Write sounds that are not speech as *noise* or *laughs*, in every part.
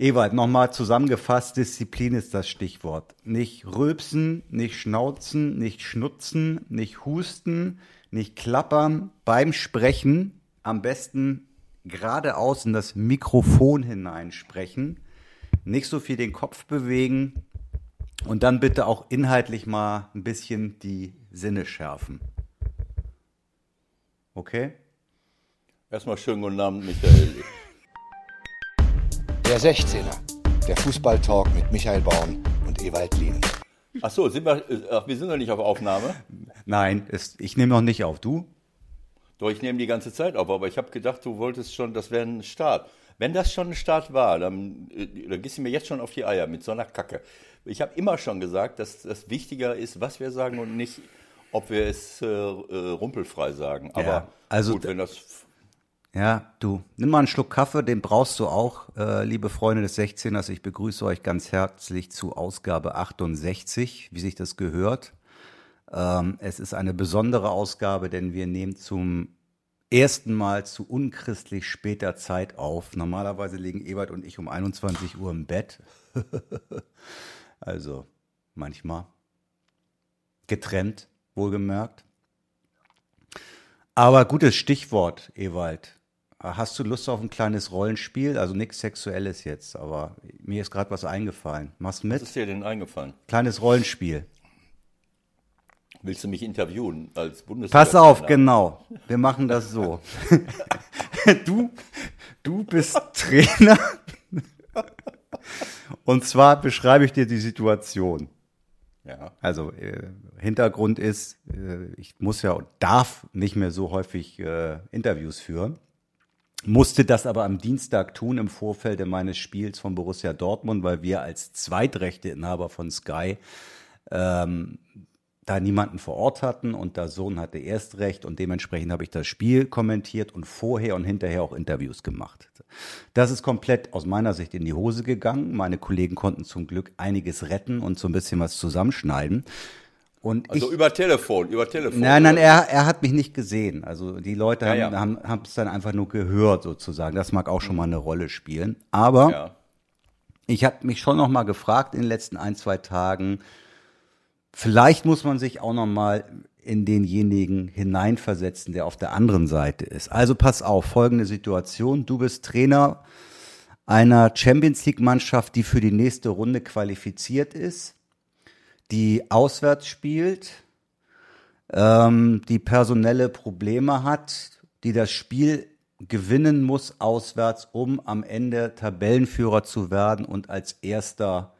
Ewald, nochmal zusammengefasst, Disziplin ist das Stichwort. Nicht rülpsen, nicht schnauzen, nicht schnutzen, nicht husten, nicht klappern. Beim Sprechen am besten geradeaus in das Mikrofon hineinsprechen. Nicht so viel den Kopf bewegen und dann bitte auch inhaltlich mal ein bisschen die Sinne schärfen. Okay? Erstmal schönen guten Abend, Michael. Der 16er, der Fußballtalk mit Michael Baum und Ewald Lien. Ach so, sind wir, ach, wir sind noch nicht auf Aufnahme. Nein, es, ich nehme noch nicht auf. Du? Doch, ich nehme die ganze Zeit auf, aber ich habe gedacht, du wolltest schon, das wäre ein Start. Wenn das schon ein Start war, dann, äh, dann gehst du mir jetzt schon auf die Eier mit so einer Kacke. Ich habe immer schon gesagt, dass das wichtiger ist, was wir sagen und nicht, ob wir es äh, äh, rumpelfrei sagen. Aber Ja, also gut, wenn das Ja, du, nimm mal einen Schluck Kaffee, den brauchst du auch, äh, liebe Freunde des 16ers. Ich begrüße euch ganz herzlich zu Ausgabe 68, wie sich das gehört. Ähm, es ist eine besondere Ausgabe, denn wir nehmen zum ersten Mal zu unchristlich später Zeit auf. Normalerweise liegen Ewald und ich um 21 Uhr im Bett. *laughs* also manchmal getrennt, wohlgemerkt. Aber gutes Stichwort, Ewald. Hast du Lust auf ein kleines Rollenspiel? Also nichts Sexuelles jetzt, aber mir ist gerade was eingefallen. Machst du was mit? ist dir denn eingefallen. Kleines Rollenspiel. Willst du mich interviewen als Bundes? Pass auf, genau. Wir machen das so. *laughs* du, du bist Trainer. Und zwar beschreibe ich dir die Situation. Ja. Also äh, Hintergrund ist, äh, ich muss ja und darf nicht mehr so häufig äh, Interviews führen. Musste das aber am Dienstag tun im Vorfeld meines Spiels von Borussia Dortmund, weil wir als Zweitrechteinhaber von Sky ähm, da niemanden vor Ort hatten und der Sohn hatte Erstrecht und dementsprechend habe ich das Spiel kommentiert und vorher und hinterher auch Interviews gemacht. Das ist komplett aus meiner Sicht in die Hose gegangen. Meine Kollegen konnten zum Glück einiges retten und so ein bisschen was zusammenschneiden. Und Also ich, über Telefon, über Telefon. Nein, nein, er, er hat mich nicht gesehen. Also die Leute Ja, haben ja. haben haben es dann einfach nur gehört sozusagen. Das mag auch schon mal eine Rolle spielen. Aber Ja. ich habe mich schon noch mal gefragt in den letzten ein zwei Tagen. Vielleicht muss man sich auch noch mal in denjenigen hineinversetzen, der auf der anderen Seite ist. Also pass auf, folgende Situation: Du bist Trainer einer Champions League Mannschaft, die für die nächste Runde qualifiziert ist, die auswärts spielt, ähm, die personelle Probleme hat, die das Spiel gewinnen muss auswärts, um am Ende Tabellenführer zu werden und als erster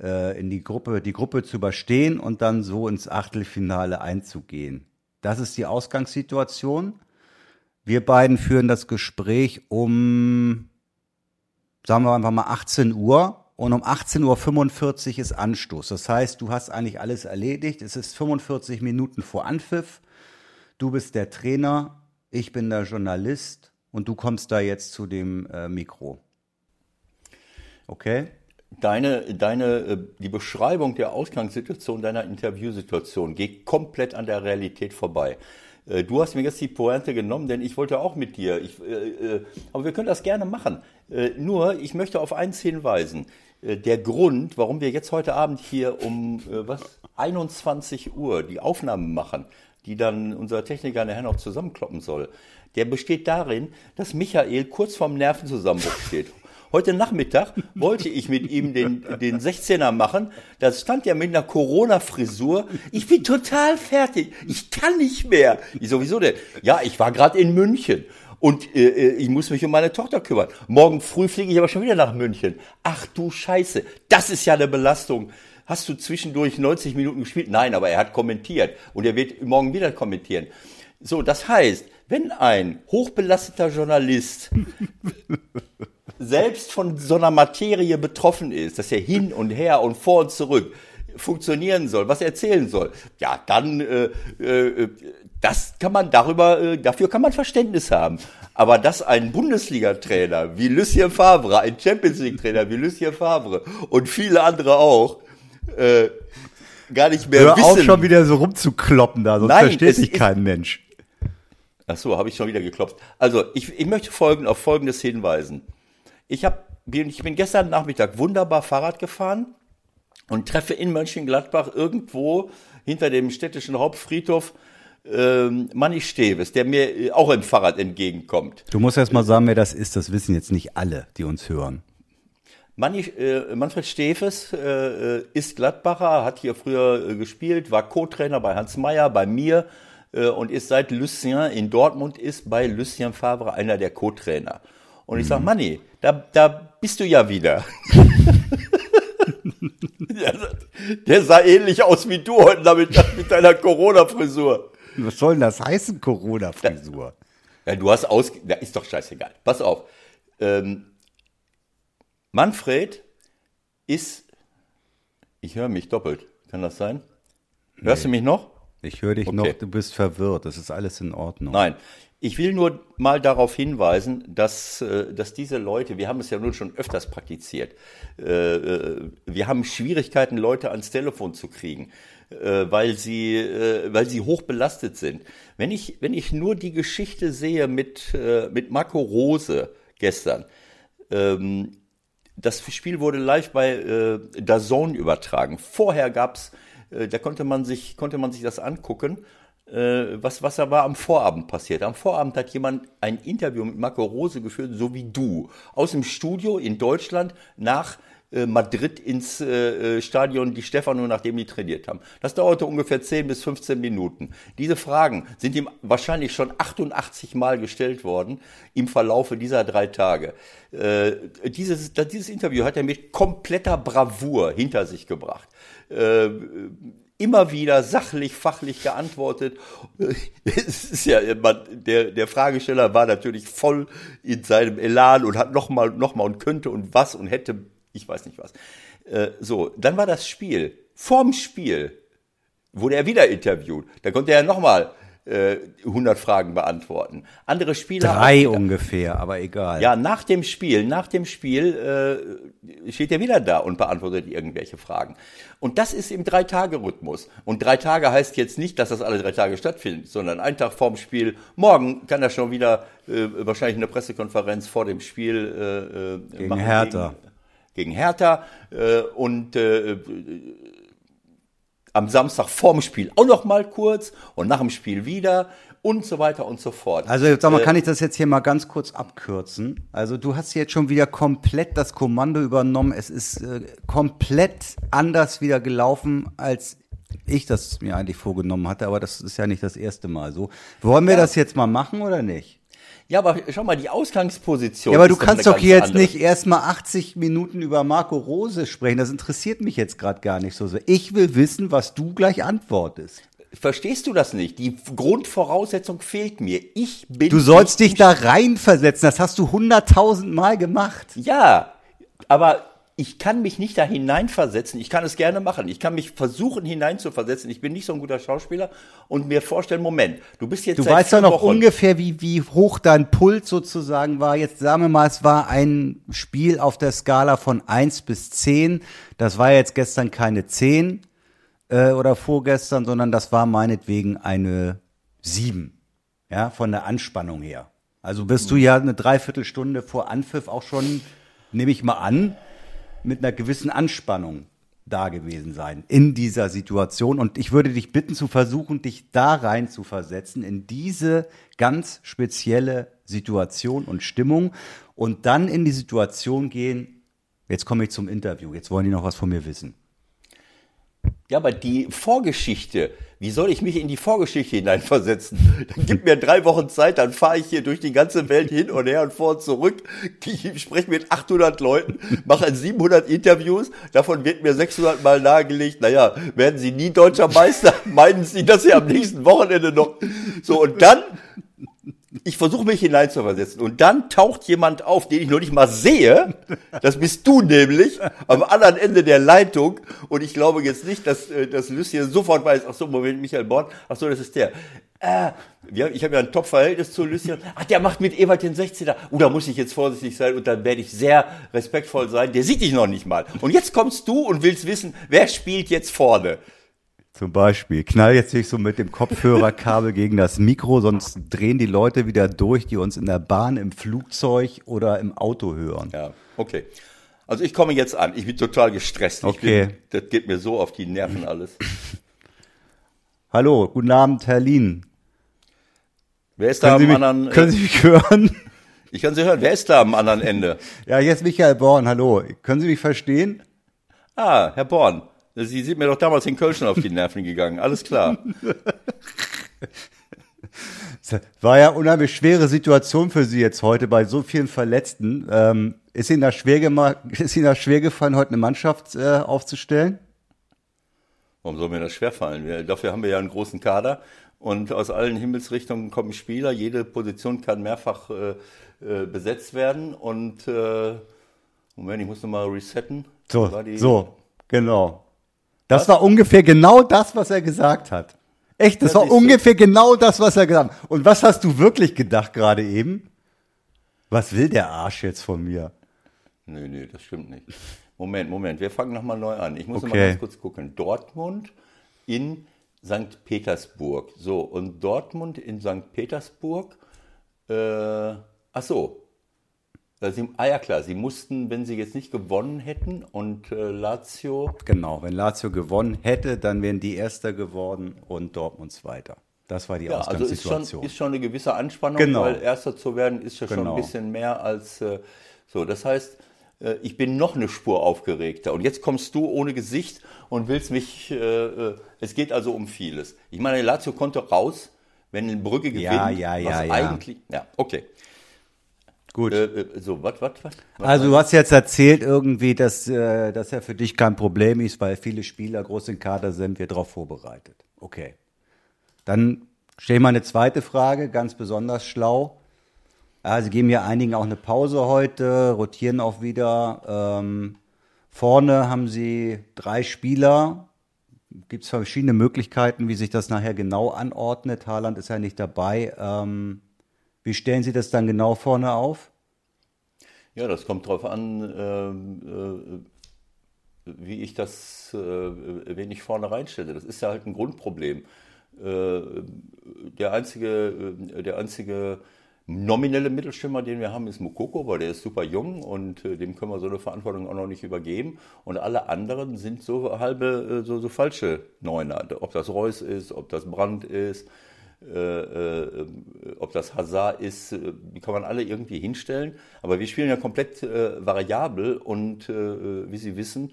äh, in die Gruppe, die Gruppe zu überstehen und dann so ins Achtelfinale einzugehen. Das ist die Ausgangssituation. Wir beiden führen das Gespräch um, sagen wir einfach mal 18 Uhr und um 18.45 Uhr ist Anstoß. Das heißt, du hast eigentlich alles erledigt. Es ist 45 Minuten vor Anpfiff. Du bist der Trainer, ich bin der Journalist und du kommst da jetzt zu dem äh, Mikro. Okay? Deine, deine, äh, die Beschreibung der Ausgangssituation deiner Interviewsituation geht komplett an der Realität vorbei. Äh, Du hast mir jetzt die Pointe genommen, denn ich wollte auch mit dir. Ich, äh, äh, aber wir können das gerne machen. Äh, Nur, ich möchte auf eins hinweisen. Äh, Der Grund, warum wir jetzt heute Abend hier um äh, was 21 Uhr die Aufnahmen machen, die dann unser Techniker nachher noch zusammenkloppen soll, der besteht darin, dass Michael kurz vorm Nervenzusammenbruch steht. Heute Nachmittag wollte ich mit ihm den, den 16er machen. Da stand er mit einer Corona-Frisur. Ich bin total fertig. Ich kann nicht mehr. Ich sowieso denn? Ja, ich war gerade in München. Und äh, äh, ich muss mich um meine Tochter kümmern. Morgen früh fliege ich aber schon wieder nach München. Ach du Scheiße, das ist ja eine Belastung. Hast du zwischendurch 90 Minuten gespielt? Nein, aber er hat kommentiert und er wird morgen wieder kommentieren. So, das heißt, wenn ein hochbelasteter Journalist *laughs* selbst von so einer Materie betroffen ist, dass er hin und her und vor und zurück funktionieren soll, was er erzählen soll, ja, dann äh, äh, das kann man darüber, äh, dafür kann man Verständnis haben. Aber dass ein Bundesliga-Trainer wie Lucien Favre, ein Champions League-Trainer wie Lucien Favre und viele andere auch äh, gar nicht mehr Hör wissen. auf, schon wieder so rumzukloppen da, sonst Nein, versteht sich kein Mensch. Ach so, habe ich schon wieder geklopft. Also, ich, ich möchte folgen, auf Folgendes hinweisen. Ich habe bin, ich bin gestern Nachmittag wunderbar Fahrrad gefahren und treffe in Mönchengladbach irgendwo hinter dem städtischen Hauptfriedhof ähm, Manni Steves, der mir äh, auch im Fahrrad entgegenkommt. Du musst erst mal sagen, wer das ist. Das wissen jetzt nicht alle, die uns hören. Manni, äh, Manfred Steves äh, ist Gladbacher, hat hier früher äh, gespielt, war Co-Trainer bei Hans Meyer, bei mir und ist seit Lucien in Dortmund ist bei Lucien Favre einer der Co-Trainer. Und ich sag, Manni, da, da bist du ja wieder. *laughs* der, der sah ähnlich aus wie du heute Nachmittag mit deiner Corona-Frisur. Was soll denn das heißen, Corona-Frisur? Ja, du hast aus. Ja, ist doch scheißegal. Pass auf. Ähm, Manfred ist. Ich höre mich doppelt. Kann das sein? Hörst du mich noch? Ich höre dich Okay. noch, du bist verwirrt. Das ist alles in Ordnung. Nein. Ich will nur mal darauf hinweisen, dass, äh, dass diese Leute, wir haben es ja nun schon öfters praktiziert, äh, äh, wir haben Schwierigkeiten, Leute ans Telefon zu kriegen, weil sie, weil sie hoch belastet sind. Wenn ich, wenn ich nur die Geschichte sehe mit, mit Marco Rose gestern, ähm, das Spiel wurde live bei DAZN übertragen. Vorher gab's, äh, da konnte man sich, konnte man sich das angucken, was, was da war am Vorabend passiert. Am Vorabend hat jemand ein Interview mit Marco Rose geführt, so wie du, aus dem Studio in Deutschland nach äh, Madrid ins äh, äh, Stadion die Stefano, nachdem die trainiert haben. Das dauerte ungefähr 10 bis 15 Minuten. Diese Fragen sind ihm wahrscheinlich schon 88 Mal gestellt worden im Verlaufe dieser drei Tage. Äh, dieses, dieses Interview hat er mit kompletter Bravour hinter sich gebracht. Immer wieder sachlich, fachlich geantwortet. Es ist ja, man, der, der Fragesteller war natürlich voll in seinem Elan und hat nochmal, nochmal und könnte und was und hätte, ich weiß nicht was. Äh, so, dann war das Spiel. Vorm Spiel wurde er wieder interviewt. Da konnte er nochmal äh, 100 Fragen beantworten. Andere Spieler. Drei auch- ungefähr, aber egal. ja, nach dem Spiel, nach dem Spiel äh, steht er wieder da und beantwortet irgendwelche Fragen. Und das ist im Drei-Tage-Rhythmus. Und drei Tage heißt jetzt nicht, dass das alle drei Tage stattfindet, sondern ein Tag vorm Spiel. Morgen kann er schon wieder äh, wahrscheinlich eine Pressekonferenz vor dem Spiel äh, äh, Gegen Hertha. Gegen, gegen Hertha äh, und äh, am Samstag vorm Spiel auch noch mal kurz und nach dem Spiel wieder und so weiter und so fort. Also jetzt sag mal, Äh, kann ich das jetzt hier mal ganz kurz abkürzen? Also du hast jetzt schon wieder komplett das Kommando übernommen. Es ist äh, komplett anders wieder gelaufen, als ich das mir eigentlich vorgenommen hatte. Aber das ist ja nicht das erste Mal so. Wollen wir Ja. das jetzt mal machen oder nicht? Ja, aber schau mal, die Ausgangsposition. Ja, aber du kannst doch hier jetzt andere. nicht erstmal 80 Minuten über Marco Rose sprechen. Das interessiert mich jetzt gerade gar nicht so sehr. Ich will wissen, was du gleich antwortest. Verstehst du das nicht? Die Grundvoraussetzung fehlt mir. Ich bin. Du sollst dich da reinversetzen. Das hast du hunderttausend Mal gemacht. Ja, aber ich kann mich nicht da hineinversetzen. Ich kann es gerne machen. Ich kann mich versuchen hineinzuversetzen. Ich bin nicht so ein guter Schauspieler und mir vorstellen, Moment, du bist jetzt Du weißt doch noch Wochen- ungefähr, wie, wie hoch dein Puls sozusagen war. Jetzt sagen wir mal, es war ein Spiel auf der Skala von 1 bis 10. Das war jetzt gestern keine 10 äh, oder vorgestern, sondern das war meinetwegen eine 7. Ja, von der Anspannung her. Also bist du ja eine Dreiviertelstunde vor Anpfiff auch schon, nehme ich mal an, mit einer gewissen Anspannung da gewesen sein in dieser Situation. Und ich würde dich bitten zu versuchen, dich da rein zu versetzen, in diese ganz spezielle Situation und Stimmung und dann in die Situation gehen, jetzt komme ich zum Interview, jetzt wollen die noch was von mir wissen. Ja, aber die Vorgeschichte, wie soll ich mich in die Vorgeschichte hineinversetzen? Dann gib mir drei Wochen Zeit, dann fahre ich hier durch die ganze Welt hin und her und vor und zurück. Ich spreche mit 800 Leuten, mache 700 Interviews, davon wird mir 600 Mal nahegelegt, naja, werden Sie nie deutscher Meister? *laughs* Meinen Sie das ja am nächsten Wochenende noch? So, und dann ich versuche mich hineinzuversetzen und dann taucht jemand auf, den ich noch nicht mal sehe. Das bist du nämlich am anderen Ende der Leitung und ich glaube jetzt nicht, dass äh, dass Lucien sofort weiß. Ach so, Moment, Michael Born. Ach so, das ist der. Äh, ich habe ja ein Top-Verhältnis zu Lucien. Ach, der macht mit Ewald den 16er. Oh, da muss ich jetzt vorsichtig sein und dann werde ich sehr respektvoll sein. Der sieht dich noch nicht mal. Und jetzt kommst du und willst wissen, wer spielt jetzt vorne. Zum Beispiel. Knall jetzt nicht so mit dem Kopfhörerkabel gegen das Mikro, sonst drehen die Leute wieder durch, die uns in der Bahn, im Flugzeug oder im Auto hören. Ja, okay. Also ich komme jetzt an. Ich bin total gestresst. Okay. Bin, das geht mir so auf die Nerven alles. *clears throat* Hallo, guten Abend, Herr Lien. Wer ist da Können Sie, am mich, anderen? können Sie mich hören? ich kann Sie hören. Wer ist da am anderen Ende? Ja, jetzt Michael Born, hallo. Können Sie mich verstehen? Ah, Herr Born. Sie sind mir doch damals in Köln schon auf die Nerven gegangen. Alles klar. *laughs* War ja unheimlich schwere Situation für Sie jetzt heute bei so vielen Verletzten. Ähm, ist Ihnen das schwer ist Ihnen das schwer gefallen, heute eine Mannschaft äh, aufzustellen? Warum soll mir das schwerfallen? Wir, dafür haben wir ja einen großen Kader und aus allen Himmelsrichtungen kommen Spieler. Jede Position kann mehrfach äh, äh, besetzt werden und äh, Moment, ich muss nochmal resetten. So, so, genau. Das war ungefähr genau das, was er gesagt hat. Echt, das Ja, war ungefähr genau das, was er gesagt hat. Und was hast du wirklich gedacht gerade eben? Was will der Arsch jetzt von mir? Nö, nö, das stimmt nicht. Moment, Moment, wir fangen nochmal neu an. Ich muss noch mal Okay. ganz kurz gucken. Dortmund in St. Petersburg. So, und Dortmund in St. Petersburg, äh, ach so. Äh, Sie, ah ja klar, sie mussten, wenn sie jetzt nicht gewonnen hätten und äh, Lazio, Genau, wenn Lazio gewonnen hätte, dann wären die Erster geworden und Dortmund Zweiter. Das war die ja, also ist schon, Ausgangssituation. ist schon eine gewisse Anspannung, Genau. weil Erster zu werden ist ja schon Genau. ein bisschen mehr als äh, so. Das heißt, äh, ich bin noch eine Spur aufgeregter. Und jetzt kommst du ohne Gesicht und willst mich. Äh, äh, es geht also um vieles. Ich meine, Lazio konnte raus, wenn Brücke gewinnt. Ja, ja, ja, was ja. Eigentlich, ja, okay. Gut. Äh, äh, so, was, was, was? Also du hast jetzt erzählt irgendwie, dass äh, das ja für dich kein Problem ist, weil viele Spieler groß im Kader sind, wir darauf vorbereitet. Okay. Dann stell mal eine zweite Frage, ganz besonders schlau. Ja, Sie geben ja einigen auch eine Pause heute, rotieren auch wieder. Ähm, vorne haben Sie drei Spieler. Gibt es verschiedene Möglichkeiten, wie sich das nachher genau anordnet. Haaland ist ja nicht dabei. Ähm, wie stellen Sie das dann genau vorne auf? Ja, das kommt drauf an, ähm, äh, wie ich das, äh, wen ich vorne reinstelle. Das ist ja halt ein Grundproblem. Äh, der einzige, äh, der einzige nominelle Mittelstürmer, den wir haben, ist Mukoko, weil der ist super jung und äh, dem können wir so eine Verantwortung auch noch nicht übergeben. Und alle anderen sind so halbe, äh, so, so falsche Neuner. Ob das Reus ist, ob das Brandt ist, äh, äh, ob das Hazard ist, äh, die kann man alle irgendwie hinstellen. Aber wir spielen ja komplett äh, variabel und äh, wie Sie wissen,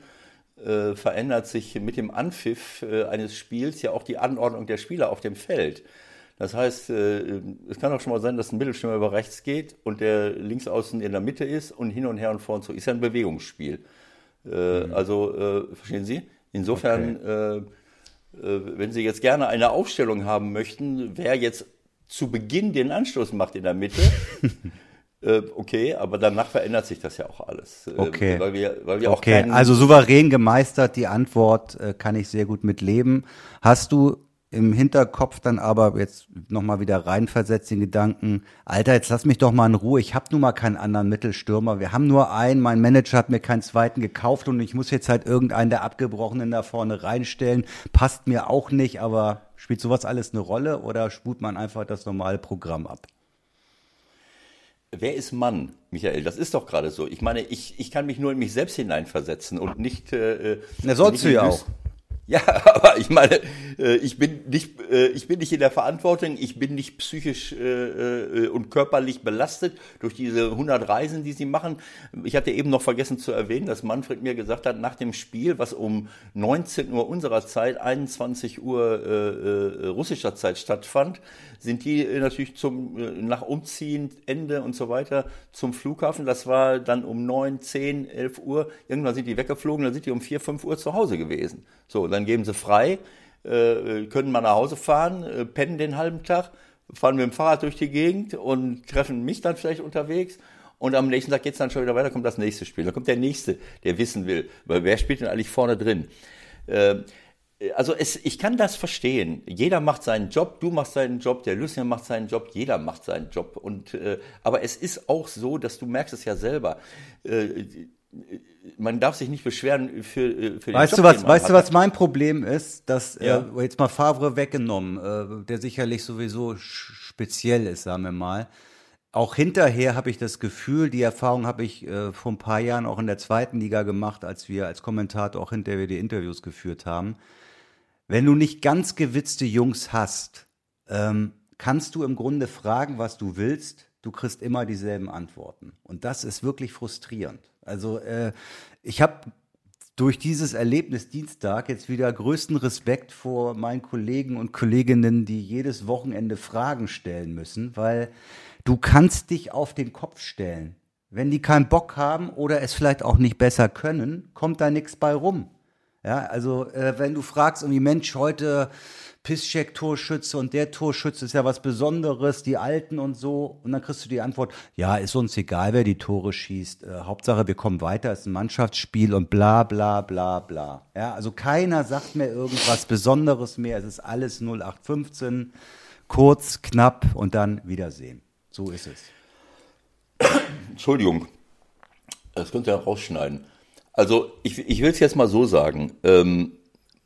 äh, verändert sich mit dem Anpfiff äh, eines Spiels ja auch die Anordnung der Spieler auf dem Feld. Das heißt, äh, es kann auch schon mal sein, dass ein Mittelstürmer über rechts geht und der linksaußen in der Mitte ist und hin und her und vor und zurück. Ist ja ein Bewegungsspiel. Äh, Also, äh, verstehen Sie? Insofern, äh, äh, wenn Sie jetzt gerne eine Aufstellung haben möchten, wer jetzt zu Beginn den Anstoß macht in der Mitte, *laughs* äh, okay, aber danach verändert sich das ja auch alles. Äh, Okay. Weil wir, weil wir auch Okay, keinen, also souverän gemeistert, die Antwort äh, kann ich sehr gut mit leben. Hast du im Hinterkopf dann aber jetzt nochmal wieder reinversetzt den Gedanken, Alter, jetzt lass mich doch mal in Ruhe, ich habe nun mal keinen anderen Mittelstürmer, wir haben nur einen, mein Manager hat mir keinen zweiten gekauft und ich muss jetzt halt irgendeinen der Abgebrochenen da vorne reinstellen, passt mir auch nicht, aber spielt sowas alles eine Rolle oder spult man einfach das normale Programm ab? Wer ist Mann, Michael? Das ist doch gerade so. Ich meine, ich, ich kann mich nur in mich selbst hineinversetzen und nicht. Äh, Na, sollst du ja auch. Ja, *laughs* aber ich meine, äh, ich bin nicht, äh, ich bin nicht in der Verantwortung, ich bin nicht psychisch äh, und körperlich belastet durch diese 100 Reisen, die sie machen. Ich hatte eben noch vergessen zu erwähnen, dass Manfred mir gesagt hat, nach dem Spiel, was um 19 Uhr unserer Zeit, 21 Uhr russischer Zeit stattfand, sind die natürlich zum nach Umziehen, Ende und so weiter zum Flughafen. Das war dann um 9, 10, 11 Uhr. Irgendwann sind die weggeflogen, dann sind die um 4, 5 Uhr zu Hause gewesen. So, dann geben sie frei, äh, können mal nach Hause fahren, äh, pennen den halben Tag, fahren mit dem Fahrrad durch die Gegend und treffen mich dann vielleicht unterwegs. Und am nächsten Tag geht's dann schon wieder weiter, kommt das nächste Spiel. Dann kommt der nächste, der wissen will, wer spielt denn eigentlich vorne drin? Äh, also es, ich kann das verstehen. Jeder macht seinen Job, du machst seinen Job, der Lucien macht seinen Job, jeder macht seinen Job. Und, aber es ist auch so, dass du merkst es ja selber. Äh, man darf sich nicht beschweren für, äh, für den Weißt Job, du was, den weißt hat. du was mein Problem ist, dass Ja. äh, jetzt mal Favre weggenommen, äh, der sicherlich sowieso speziell ist, sagen wir mal. Auch hinterher habe ich das Gefühl, die Erfahrung habe ich äh, vor ein paar Jahren auch in der zweiten Liga gemacht, als wir als Kommentator auch hinterher die Interviews geführt haben. Wenn du nicht ganz gewitzte Jungs hast, ähm, kannst du im Grunde fragen, was du willst. Du kriegst immer dieselben Antworten. Und das ist wirklich frustrierend. Also äh, ich habe durch dieses Erlebnis Dienstag jetzt wieder größten Respekt vor meinen Kollegen und Kolleginnen, die jedes Wochenende Fragen stellen müssen, weil du kannst dich auf den Kopf stellen. Wenn die keinen Bock haben oder es vielleicht auch nicht besser können, kommt da nichts bei rum. Ja, also äh, wenn du fragst, irgendwie Mensch, heute Pisscheck-Torschütze und der Torschütze ist ja was Besonderes, die Alten und so, und dann kriegst du die Antwort, ja, ist uns egal, wer die Tore schießt, äh, Hauptsache wir kommen weiter, ist ein Mannschaftsspiel und bla bla bla bla. Ja, also keiner sagt mir irgendwas Besonderes mehr, es ist alles 0815, kurz, knapp und dann Wiedersehen. So ist es. Entschuldigung, das könnt ihr rausschneiden. Also ich, ich will es jetzt mal so sagen. Ähm,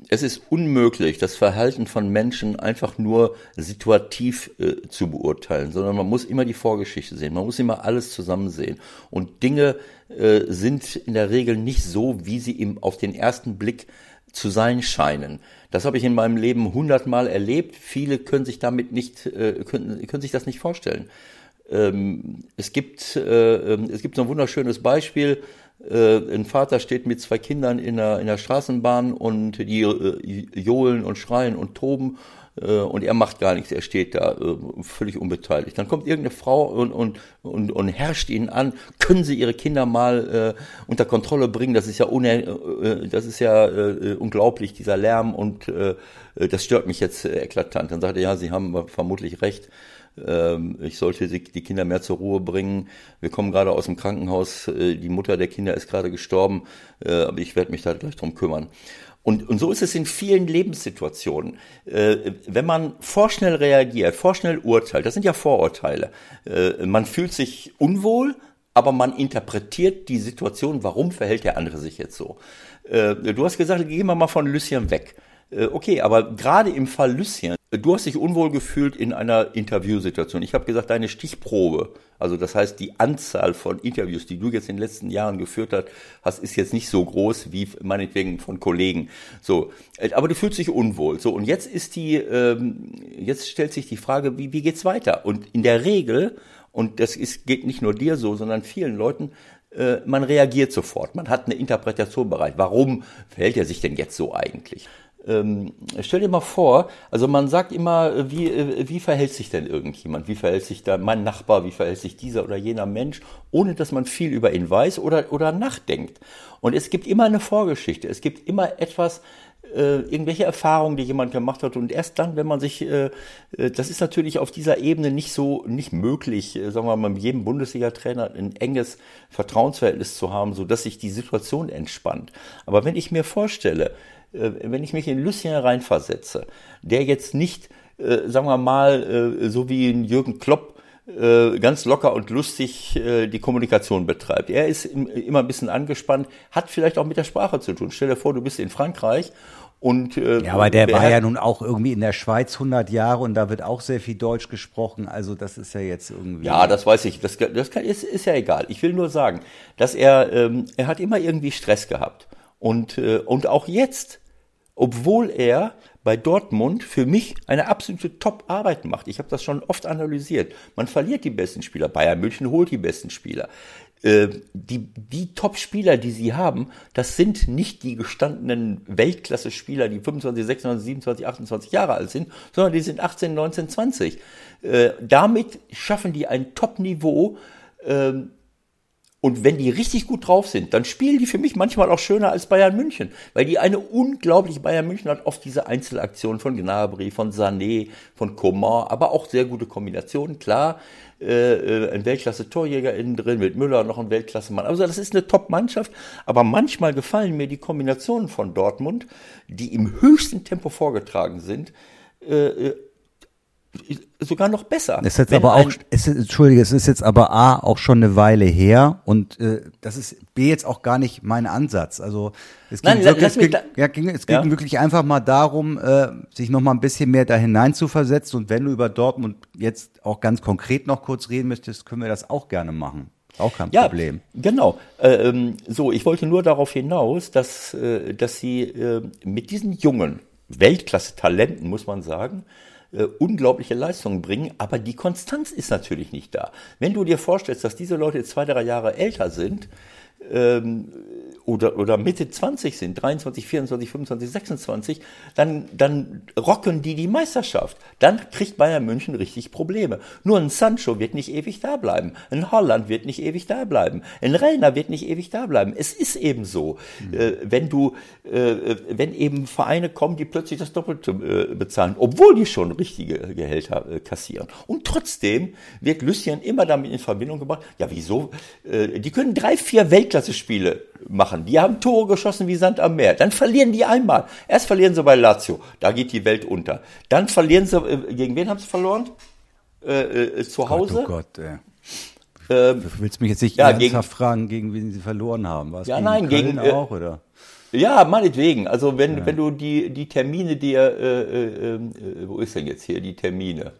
es ist unmöglich, das Verhalten von Menschen einfach nur situativ äh, zu beurteilen, sondern man muss immer die Vorgeschichte sehen, man muss immer alles zusammen sehen. Und Dinge äh, sind in der Regel nicht so, wie sie im, auf den ersten Blick zu sein scheinen. Das habe ich in meinem Leben hundertmal erlebt. Viele können sich damit nicht, äh, können, können sich das nicht vorstellen. Ähm, es gibt, äh, ähm, es gibt so ein wunderschönes Beispiel. Äh, ein Vater steht mit zwei Kindern in der, in der Straßenbahn und die äh, johlen und schreien und toben äh, und er macht gar nichts, er steht da äh, völlig unbeteiligt. Dann kommt irgendeine Frau und, und, und, und herrscht ihn an, können Sie Ihre Kinder mal äh, unter Kontrolle bringen, das ist ja, uner, äh, das ist ja äh, unglaublich, dieser Lärm. Und äh, das stört mich jetzt äh, eklatant. Dann sagt er, ja, Sie haben vermutlich recht, ich sollte die Kinder mehr zur Ruhe bringen. Wir kommen gerade aus dem Krankenhaus, äh, die Mutter der Kinder ist gerade gestorben, äh, aber ich werde mich da gleich drum kümmern. Und, und so ist es in vielen Lebenssituationen. Äh, wenn man vorschnell reagiert, vorschnell urteilt, das sind ja Vorurteile. Man fühlt sich unwohl, aber man interpretiert die Situation, warum verhält der andere sich jetzt so. Du hast gesagt, gehen wir mal von Lucien weg. Okay, aber gerade im Fall Lucien, du hast dich unwohl gefühlt in einer Interviewsituation. Ich habe gesagt, deine Stichprobe, also das heißt die Anzahl von Interviews, die du jetzt in den letzten Jahren geführt hast, ist jetzt nicht so groß wie meinetwegen von Kollegen. So, äh, aber du fühlst dich unwohl. So und jetzt ist die, ähm, jetzt stellt sich die Frage, wie wie geht's weiter? Und in der Regel und das ist, geht nicht nur dir so, sondern vielen Leuten, äh, man reagiert sofort. Man hat eine Interpretation bereit. Warum verhält er sich denn jetzt so eigentlich? Ähm, stell dir mal vor, also man sagt immer, äh, wie, äh, wie verhält sich denn irgendjemand? Wie verhält sich da mein Nachbar? Wie verhält sich dieser oder jener Mensch? Ohne dass man viel über ihn weiß oder, oder nachdenkt. Und es gibt immer eine Vorgeschichte. Es gibt immer etwas, äh, irgendwelche Erfahrungen, die jemand gemacht hat. Und erst dann, wenn man sich, äh, äh, das ist natürlich auf dieser Ebene nicht so, nicht möglich, äh, sagen wir mal, mit jedem Bundesliga-Trainer ein enges Vertrauensverhältnis zu haben, so dass sich die Situation entspannt. Aber wenn ich mir vorstelle, wenn ich mich in Lucien reinversetze, der jetzt nicht, äh, sagen wir mal, äh, so wie ein Jürgen Klopp, äh, ganz locker und lustig äh, die Kommunikation betreibt. Er ist im, immer ein bisschen angespannt, hat vielleicht auch mit der Sprache zu tun. Stell dir vor, du bist in Frankreich und äh, Ja, aber der war ja nun auch irgendwie in der Schweiz 100 Jahre und da wird auch sehr viel Deutsch gesprochen. Also das ist ja jetzt irgendwie. Ja, das weiß ich. Das, das kann, ist, ist ja egal. Ich will nur sagen, dass er, ähm, er hat immer irgendwie Stress gehabt. Und, äh, und auch jetzt, obwohl er bei Dortmund für mich eine absolute Top-Arbeit macht. Ich habe das schon oft analysiert. Man verliert die besten Spieler. Bayern München holt die besten Spieler. Äh, Die, die Top-Spieler, die sie haben, das sind nicht die gestandenen Weltklasse-Spieler, die 25, 26, 27, 28 Jahre alt sind, sondern die sind 18, 19, 20. Äh, Damit schaffen die ein Top-Niveau, ähm, und wenn die richtig gut drauf sind, dann spielen die für mich manchmal auch schöner als Bayern München, weil die eine unglaubliche Bayern München hat oft diese Einzelaktionen von Gnabry, von Sané, von Coman, aber auch sehr gute Kombinationen, klar. Äh, äh, ein Weltklasse-Torjäger innen drin, mit Müller noch ein Weltklasse-Mann. Also das ist eine Top-Mannschaft, aber manchmal gefallen mir die Kombinationen von Dortmund, die im höchsten Tempo vorgetragen sind, äh, äh, sogar noch besser. Es ist jetzt Wenn aber auch, es ist, Entschuldige, es ist jetzt aber A, auch schon eine Weile her und äh, das ist B jetzt auch gar nicht mein Ansatz. Also es ging Nein, wirklich, es ging, ja, ging, es ging Ja. wirklich einfach mal darum, äh, sich noch mal ein bisschen mehr da hinein zu versetzen und wenn du über Dortmund jetzt auch ganz konkret noch kurz reden möchtest, können wir das auch gerne machen. Auch kein Ja, Problem. genau. Äh, ähm, so, ich wollte nur darauf hinaus, dass, äh, dass sie äh, mit diesen jungen Weltklasse-Talenten, muss man sagen, äh, unglaubliche Leistungen bringen, aber die Konstanz ist natürlich nicht da. Wenn du dir vorstellst, dass diese Leute zwei, drei Jahre älter sind, ähm, oder, oder Mitte 20 sind, 23, 24, 25, 26, dann, dann rocken die die Meisterschaft. Dann kriegt Bayern München richtig Probleme. Nur ein Sancho wird nicht ewig da bleiben. Ein Holland wird nicht ewig da bleiben. Ein Reiner wird nicht ewig da bleiben. Es ist eben so. Äh, wenn du, äh, wenn eben Vereine kommen, die plötzlich das Doppelte äh, bezahlen, obwohl die schon richtige Gehälter äh, kassieren. Und trotzdem wird Lucien immer damit in Verbindung gebracht, ja wieso, äh, die können drei, vier Weltklasse-Spiele machen. Die haben Tore geschossen wie Sand am Meer. Dann verlieren die einmal. Erst verlieren sie bei Lazio. Da geht die Welt unter. Dann verlieren sie, äh, gegen wen haben sie verloren? Äh, äh, zu Hause? Oh Gott, ey. Ähm, Du willst mich jetzt nicht Ja, ernsthaft fragen, gegen wen sie verloren haben. Was Ja, gegen nein, Köln gegen, äh, auch, oder? Ja, meinetwegen. Also wenn, wenn du die, die Termine dir, äh, äh, äh, wo ist denn jetzt hier die Termine?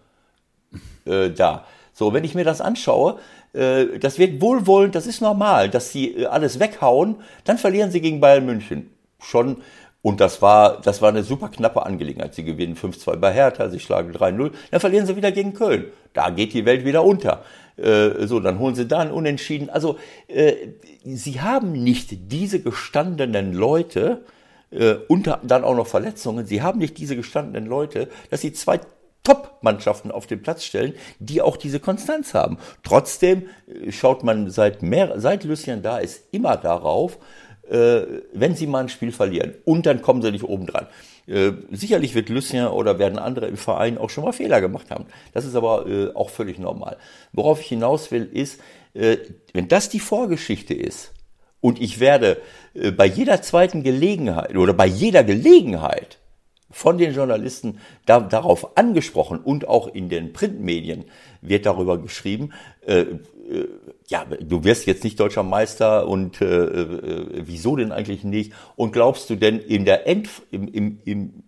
Äh, da. So, wenn ich mir das anschaue, äh, das wird wohlwollend, das ist normal, dass sie äh, alles weghauen, dann verlieren sie gegen Bayern München. Schon. Und das war, das war eine super knappe Angelegenheit. Sie gewinnen 5-2 bei Hertha, sie schlagen 3-0, dann verlieren sie wieder gegen Köln. Da geht die Welt wieder unter. Äh, so, dann holen sie da einen Unentschieden. Also, sie haben nicht diese gestandenen Leute, äh, und dann auch noch Verletzungen. Sie haben nicht diese gestandenen Leute, dass sie zwei Top-Mannschaften auf den Platz stellen, die auch diese Konstanz haben. Trotzdem äh, schaut man seit mehr, seit Lucien da ist, immer darauf, äh, wenn sie mal ein Spiel verlieren. Und dann kommen sie nicht oben dran. Äh, sicherlich wird Lucien oder werden andere im Verein auch schon mal Fehler gemacht haben. Das ist aber äh, auch völlig normal. Worauf ich hinaus will, ist, äh, wenn das die Vorgeschichte ist, und ich werde äh, bei jeder zweiten Gelegenheit oder bei jeder Gelegenheit von den Journalisten da, darauf angesprochen und auch in den Printmedien wird darüber geschrieben, äh, äh, ja, du wirst jetzt nicht deutscher Meister und äh, äh, wieso denn eigentlich nicht? Und glaubst du denn in der End, im, im, im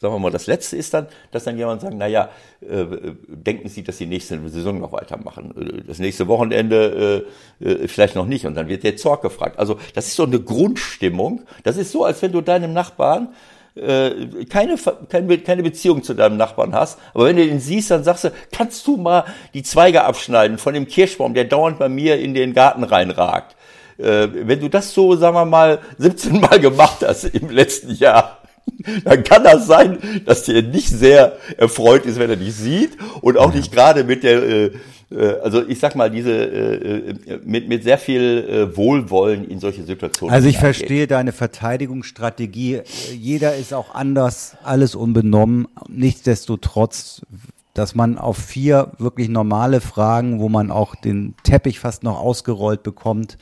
sagen wir mal, das Letzte ist dann, dass dann jemand sagt, naja, äh, denken Sie, dass Sie nächste Saison noch weitermachen. Äh, Das nächste Wochenende äh, äh, vielleicht noch nicht. Und dann wird der Zorg gefragt. Also das ist so eine Grundstimmung. Das ist so, als wenn du deinem Nachbarn äh, keine, keine, Beziehung zu deinem Nachbarn hast. Aber wenn du den siehst, dann sagst du, kannst du mal die Zweige abschneiden von dem Kirschbaum, der dauernd bei mir in den Garten reinragt. Äh, wenn du das so, sagen wir mal, *laughs* 17 Mal gemacht hast im letzten Jahr, *laughs* dann kann das sein, dass der nicht sehr erfreut ist, wenn er dich sieht und auch nicht gerade mit der, äh, also ich sag mal, diese äh, äh, mit, mit sehr viel äh, Wohlwollen in solche Situationen. Also ich verstehe deine Verteidigungsstrategie. Jeder ist auch anders, alles unbenommen. Nichtsdestotrotz, dass man auf vier wirklich normale Fragen, wo man auch den Teppich fast noch ausgerollt bekommt,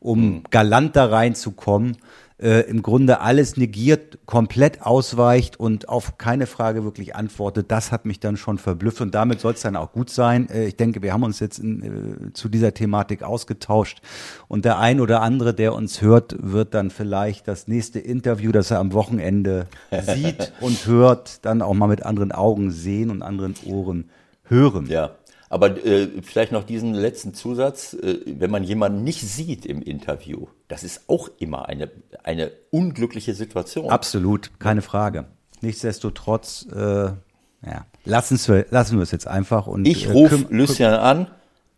um galant da reinzukommen, äh, im Grunde alles negiert, komplett ausweicht und auf keine Frage wirklich antwortet, das hat mich dann schon verblüfft und damit soll es dann auch gut sein. Äh, ich denke, wir haben uns jetzt in, äh, zu dieser Thematik ausgetauscht und der ein oder andere, der uns hört, wird dann vielleicht das nächste Interview, das er am Wochenende sieht *laughs* und hört, dann auch mal mit anderen Augen sehen und anderen Ohren hören. Ja, aber äh, vielleicht noch diesen letzten Zusatz, äh, wenn man jemanden nicht sieht im Interview, das ist auch immer eine, eine unglückliche Situation. Absolut, keine Frage. Nichtsdestotrotz, äh, ja, lassen wir, lassen wir es jetzt einfach und Ich äh, rufe Lucien an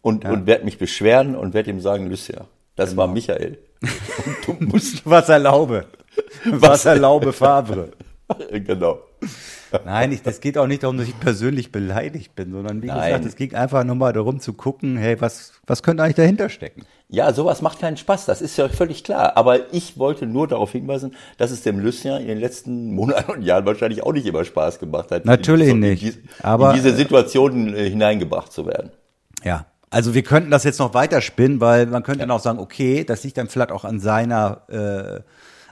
und, und werde mich beschweren und werde ihm sagen, Lucien, das war Genau. Michael. Und *laughs* du musst, was erlaube. Was erlaube Favre. *laughs* genau. Nein, ich, das geht auch nicht darum, dass ich persönlich beleidigt bin, sondern wie Nein. gesagt, es ging einfach nur mal darum zu gucken, hey, was, was könnte eigentlich dahinter stecken? Ja, sowas macht keinen Spaß, das ist ja völlig klar. Aber ich wollte nur darauf hinweisen, dass es dem Lucien in den letzten Monaten und Jahren wahrscheinlich auch nicht immer Spaß gemacht hat. Natürlich in, nicht, In, dies- aber- in diese Situationen äh, hineingebracht zu werden. Ja. Also wir könnten das jetzt noch weiterspinnen, weil man könnte dann auch sagen, okay, das liegt dann vielleicht auch an seiner, äh,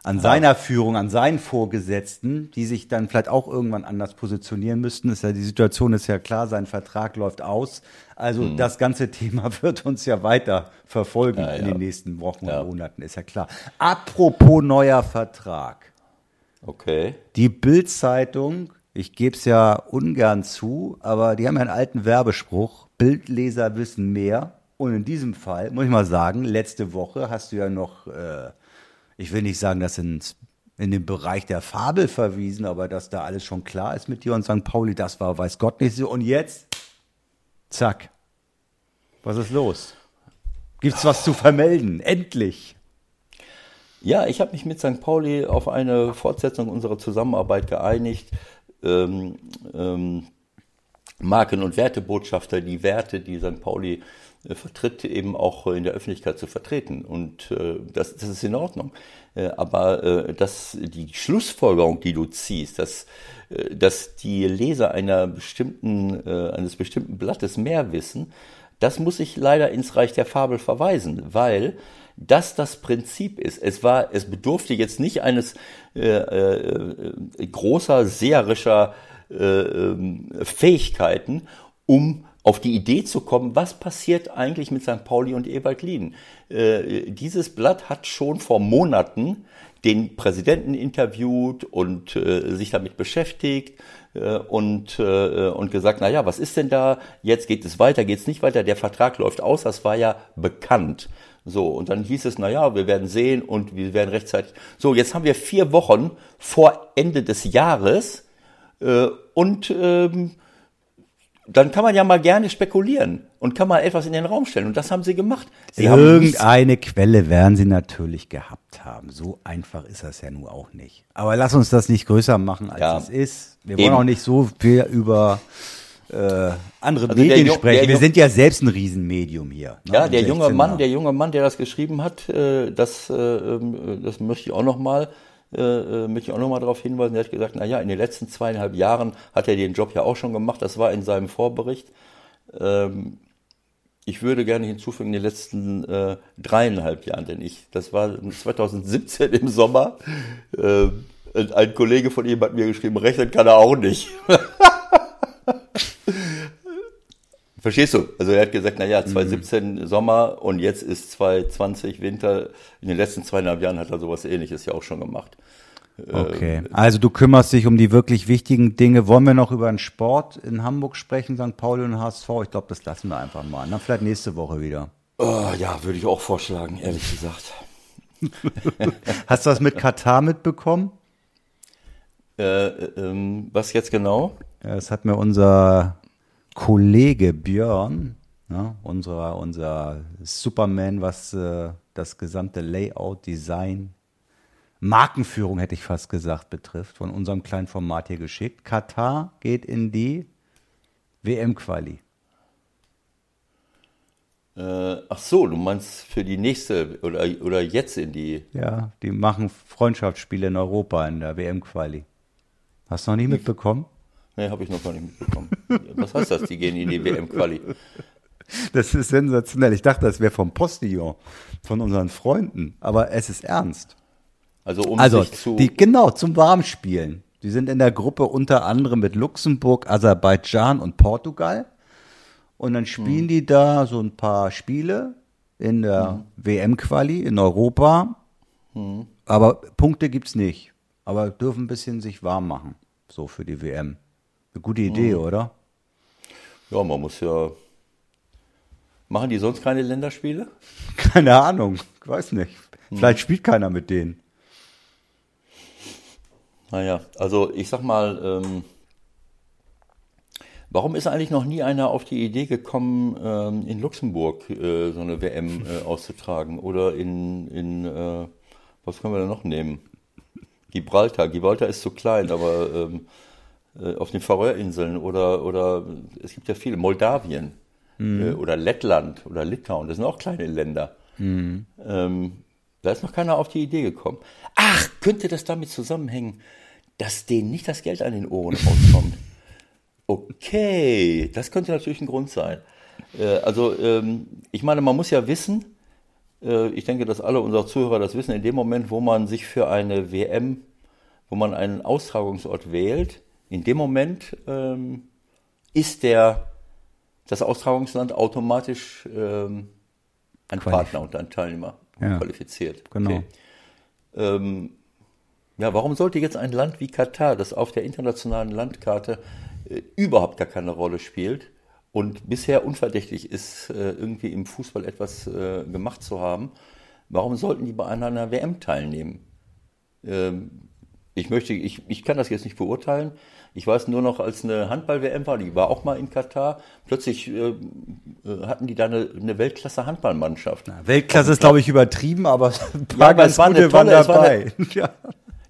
an seiner Führung, an seinen Vorgesetzten, die sich dann vielleicht auch irgendwann anders positionieren müssten. Ist ja, die Situation ist ja klar, sein Vertrag läuft aus. Also Hm. das ganze *laughs* Thema wird uns ja weiter verfolgen Ja, in ja. den nächsten Wochen Ja. und Monaten, ist ja klar. Apropos neuer Vertrag. Okay. Die Bild-Zeitung, ich gebe es ja ungern zu, aber die haben ja einen alten Werbespruch, Bildleser wissen mehr. Und in diesem Fall, muss ich mal sagen, letzte Woche hast du ja noch, äh, ich will nicht sagen, das ins, in den Bereich der Fabel verwiesen, aber dass da alles schon klar ist mit dir und St. Pauli, das war weiß Gott nicht so. Und jetzt, zack, was ist los? Gibt's was zu vermelden? Endlich! Ja, ich habe mich mit St. Pauli auf eine Fortsetzung unserer Zusammenarbeit geeinigt. Ähm, ähm, Marken- und Wertebotschafter, die Werte, die St. Pauli vertritt, eben auch in der Öffentlichkeit zu vertreten. Und äh, das, das ist in Ordnung. Äh, aber äh, dass die Schlussfolgerung, die du ziehst, dass, äh, dass die Leser einer bestimmten, äh, eines bestimmten Blattes mehr wissen, das muss ich leider ins Reich der Fabel verweisen, weil das das Prinzip ist. Es war, es bedurfte jetzt nicht eines äh, äh, äh, großer seherischer äh, ähm, Fähigkeiten, um auf die Idee zu kommen, was passiert eigentlich mit St. Pauli und Ewald Lien. Äh, dieses Blatt hat schon vor Monaten den Präsidenten interviewt und äh, sich damit beschäftigt äh, und, äh, und gesagt, na ja, was ist denn da? Jetzt geht es weiter, geht es nicht weiter? Der Vertrag läuft aus, das war ja bekannt. So, und dann hieß es, na ja, wir werden sehen und wir werden rechtzeitig. So, jetzt haben wir vier Wochen vor Ende des Jahres äh, und ähm, dann kann man ja mal gerne spekulieren und kann mal etwas in den Raum stellen. Und das haben sie gemacht. Sie Irgendeine Quelle werden sie natürlich gehabt haben. So einfach ist das ja nun auch nicht. Aber lass uns das nicht größer machen, als Ja. es ist. Wir Eben. wollen auch nicht so viel über äh, andere Also Medien Ju- sprechen. Wir sind ja selbst ein Riesenmedium hier. ne? Ja, der junge 16er. Mann, der junge Mann, der das geschrieben hat, äh, das, äh, ähm, das möchte ich auch noch mal, äh, äh, möchte ich auch noch mal darauf hinweisen. Der hat gesagt, na ja, in den letzten zweieinhalb Jahren hat er den Job ja auch schon gemacht. Das war in seinem Vorbericht. Ähm, ich würde gerne hinzufügen, in den letzten äh, dreieinhalb Jahren, denn ich, das war 2017 im Sommer. Äh, ein Kollege von ihm hat mir geschrieben, rechnen kann er auch nicht. *laughs* Verstehst du? Also er hat gesagt, na ja, 2017 Sommer und jetzt ist 2020 Winter. In den letzten zweieinhalb Jahren hat er sowas ähnliches ja auch schon gemacht. Okay, also du kümmerst dich um die wirklich wichtigen Dinge. Wollen wir noch über den Sport in Hamburg sprechen, St. Pauli und HSV? Ich glaube, das lassen wir einfach mal. Na, vielleicht nächste Woche wieder. Oh, ja, würde ich auch vorschlagen, ehrlich gesagt. *laughs* Hast du das mit Katar mitbekommen? Äh, ähm, was jetzt genau? Das hat mir unser Kollege Björn, ne, unser, unser Superman, was äh, das gesamte Layout, Design, Markenführung hätte ich fast gesagt, betrifft, von unserem kleinen Format hier geschickt. Katar geht in die WM-Quali. Äh, ach so, du meinst für die nächste oder, oder jetzt in die. Ja, die machen Freundschaftsspiele in Europa in der WM-Quali. Hast du noch nie mitbekommen? Nee, habe ich noch gar nicht mitbekommen. *laughs* Was heißt das? Die gehen in die WM-Quali. Das ist sensationell. Ich dachte, das wäre vom Postillon, von unseren Freunden. Aber es ist ernst. Also um Also, sich zu. die, genau, zum Warmspielen. Die sind in der Gruppe unter anderem mit Luxemburg, Aserbaidschan und Portugal. Und dann spielen die da so ein paar Spiele in der WM-Quali in Europa. Mhm. Aber Punkte gibt's nicht. Aber dürfen ein bisschen sich warm machen. So für die WM. Eine gute Idee, Mhm. oder? Ja, man muss ja. Machen die sonst keine Länderspiele? *laughs* Keine Ahnung. Ich weiß nicht. Mhm. Vielleicht spielt keiner mit denen. Naja, also ich sag mal, ähm, warum ist eigentlich noch nie einer auf die Idee gekommen, ähm, in Luxemburg äh, so eine WM *laughs* äh, auszutragen? Oder in, in äh, was können wir da noch nehmen? Gibraltar. Gibraltar ist zu klein, aber ähm, äh, auf den Färöerinseln oder, oder es gibt ja viele, Moldawien äh, oder Lettland oder Litauen, das sind auch kleine Länder. Ähm, da ist noch keiner auf die Idee gekommen. Ach, könnte das damit zusammenhängen, dass denen nicht das Geld an den Ohren rauskommt? Okay, das könnte natürlich ein Grund sein. Äh, also, ähm, ich meine, man muss ja wissen, Äh, ich denke, dass alle unsere Zuhörer das wissen. In dem Moment, wo man sich für eine WM, wo man einen Austragungsort wählt, in dem Moment ähm, ist der, das Austragungsland automatisch ähm, ein Qualif Partner und ein Teilnehmer Ja. qualifiziert. Genau. Ähm, ja, warum sollte jetzt ein Land wie Katar, das auf der internationalen Landkarte äh, überhaupt gar keine Rolle spielt und bisher unverdächtig ist, äh, irgendwie im Fußball etwas äh, gemacht zu haben, warum sollten die bei einer WM teilnehmen? Ähm, ich möchte, ich, ich kann das jetzt nicht beurteilen. Ich weiß nur noch, als eine Handball-WM war, die war auch mal in Katar, plötzlich äh, äh, hatten die da eine, eine Weltklasse-Handballmannschaft. Weltklasse ist, glaube ich, übertrieben, aber *laughs* ein paar Ja, ganz eine gute waren tolle- es war dabei. *laughs* ja.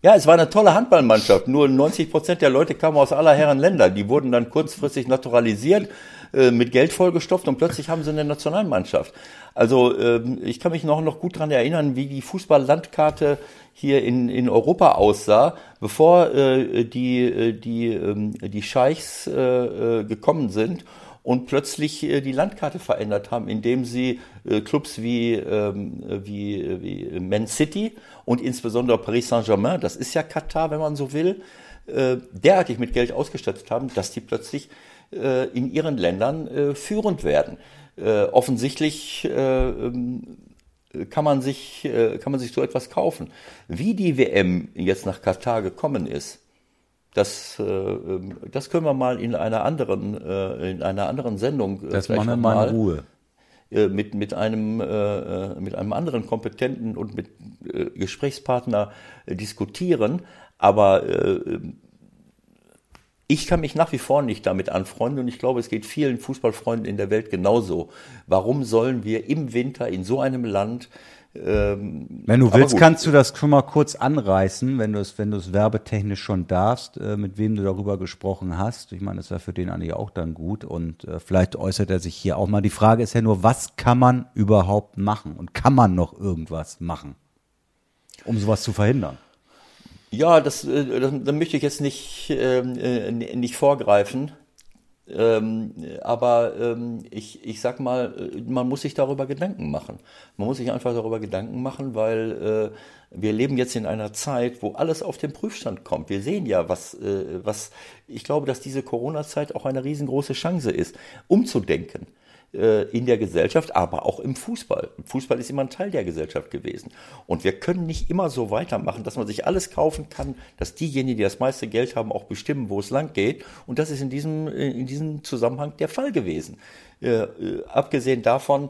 Ja, es war eine tolle Handballmannschaft. Nur 90 Prozent der Leute kamen aus aller Herren Länder. Die wurden dann kurzfristig naturalisiert, äh, mit Geld vollgestopft und plötzlich haben sie eine Nationalmannschaft. Also ähm, ich kann mich noch, noch gut dran erinnern, wie die Fußball-Landkarte hier in, in Europa aussah, bevor äh, die, äh, die, ähm, die Scheichs äh, äh, gekommen sind und plötzlich äh, die Landkarte verändert haben, indem sie äh, Clubs wie, ähm, wie, wie Man City und insbesondere Paris Saint-Germain, das ist ja Katar, wenn man so will, äh, derartig mit Geld ausgestattet haben, dass die plötzlich äh, in ihren Ländern äh, führend werden. Äh, offensichtlich äh, ähm, kann man sich äh, kann man sich so etwas kaufen. Wie die WM jetzt nach Katar gekommen ist, das, äh, ähm, das können wir mal in einer anderen, in einer anderen Sendung Das vielleicht machen wir mal in Ruhe. mit, mit, einem, mit einem anderen kompetenten und mit Gesprächspartner diskutieren. Aber ich kann mich nach wie vor nicht damit anfreunden und ich glaube, es geht vielen Fußballfreunden in der Welt genauso. Warum sollen wir im Winter in so einem Land ähm, Wenn du willst, gut. kannst du das schon mal kurz anreißen, wenn du es, wenn du es werbetechnisch schon darfst, äh, mit wem du darüber gesprochen hast. Ich meine, das wäre für den eigentlich auch dann gut und äh, vielleicht äußert er sich hier auch mal. Die Frage ist ja nur, was kann man überhaupt machen und kann man noch irgendwas machen, um sowas zu verhindern? Ja, das, äh, das, da möchte ich jetzt nicht, ähm, äh, nicht vorgreifen. Ähm, aber ähm, ich, ich sag mal, äh, man muss sich darüber Gedanken machen. Man muss sich einfach darüber Gedanken machen, weil äh, wir leben jetzt in einer Zeit, wo alles auf den Prüfstand kommt. Wir sehen ja, was, äh, was ich glaube, dass diese Corona-Zeit auch eine riesengroße Chance ist, umzudenken äh, in der Gesellschaft, aber auch im Fußball. Fußball ist immer ein Teil der Gesellschaft gewesen. Und wir können nicht immer so weitermachen, dass man sich alles kaufen kann, dass diejenigen, die das meiste Geld haben, auch bestimmen, wo es lang geht. Und das ist in diesem, äh, in diesem Zusammenhang der Fall gewesen. Äh, äh, abgesehen davon,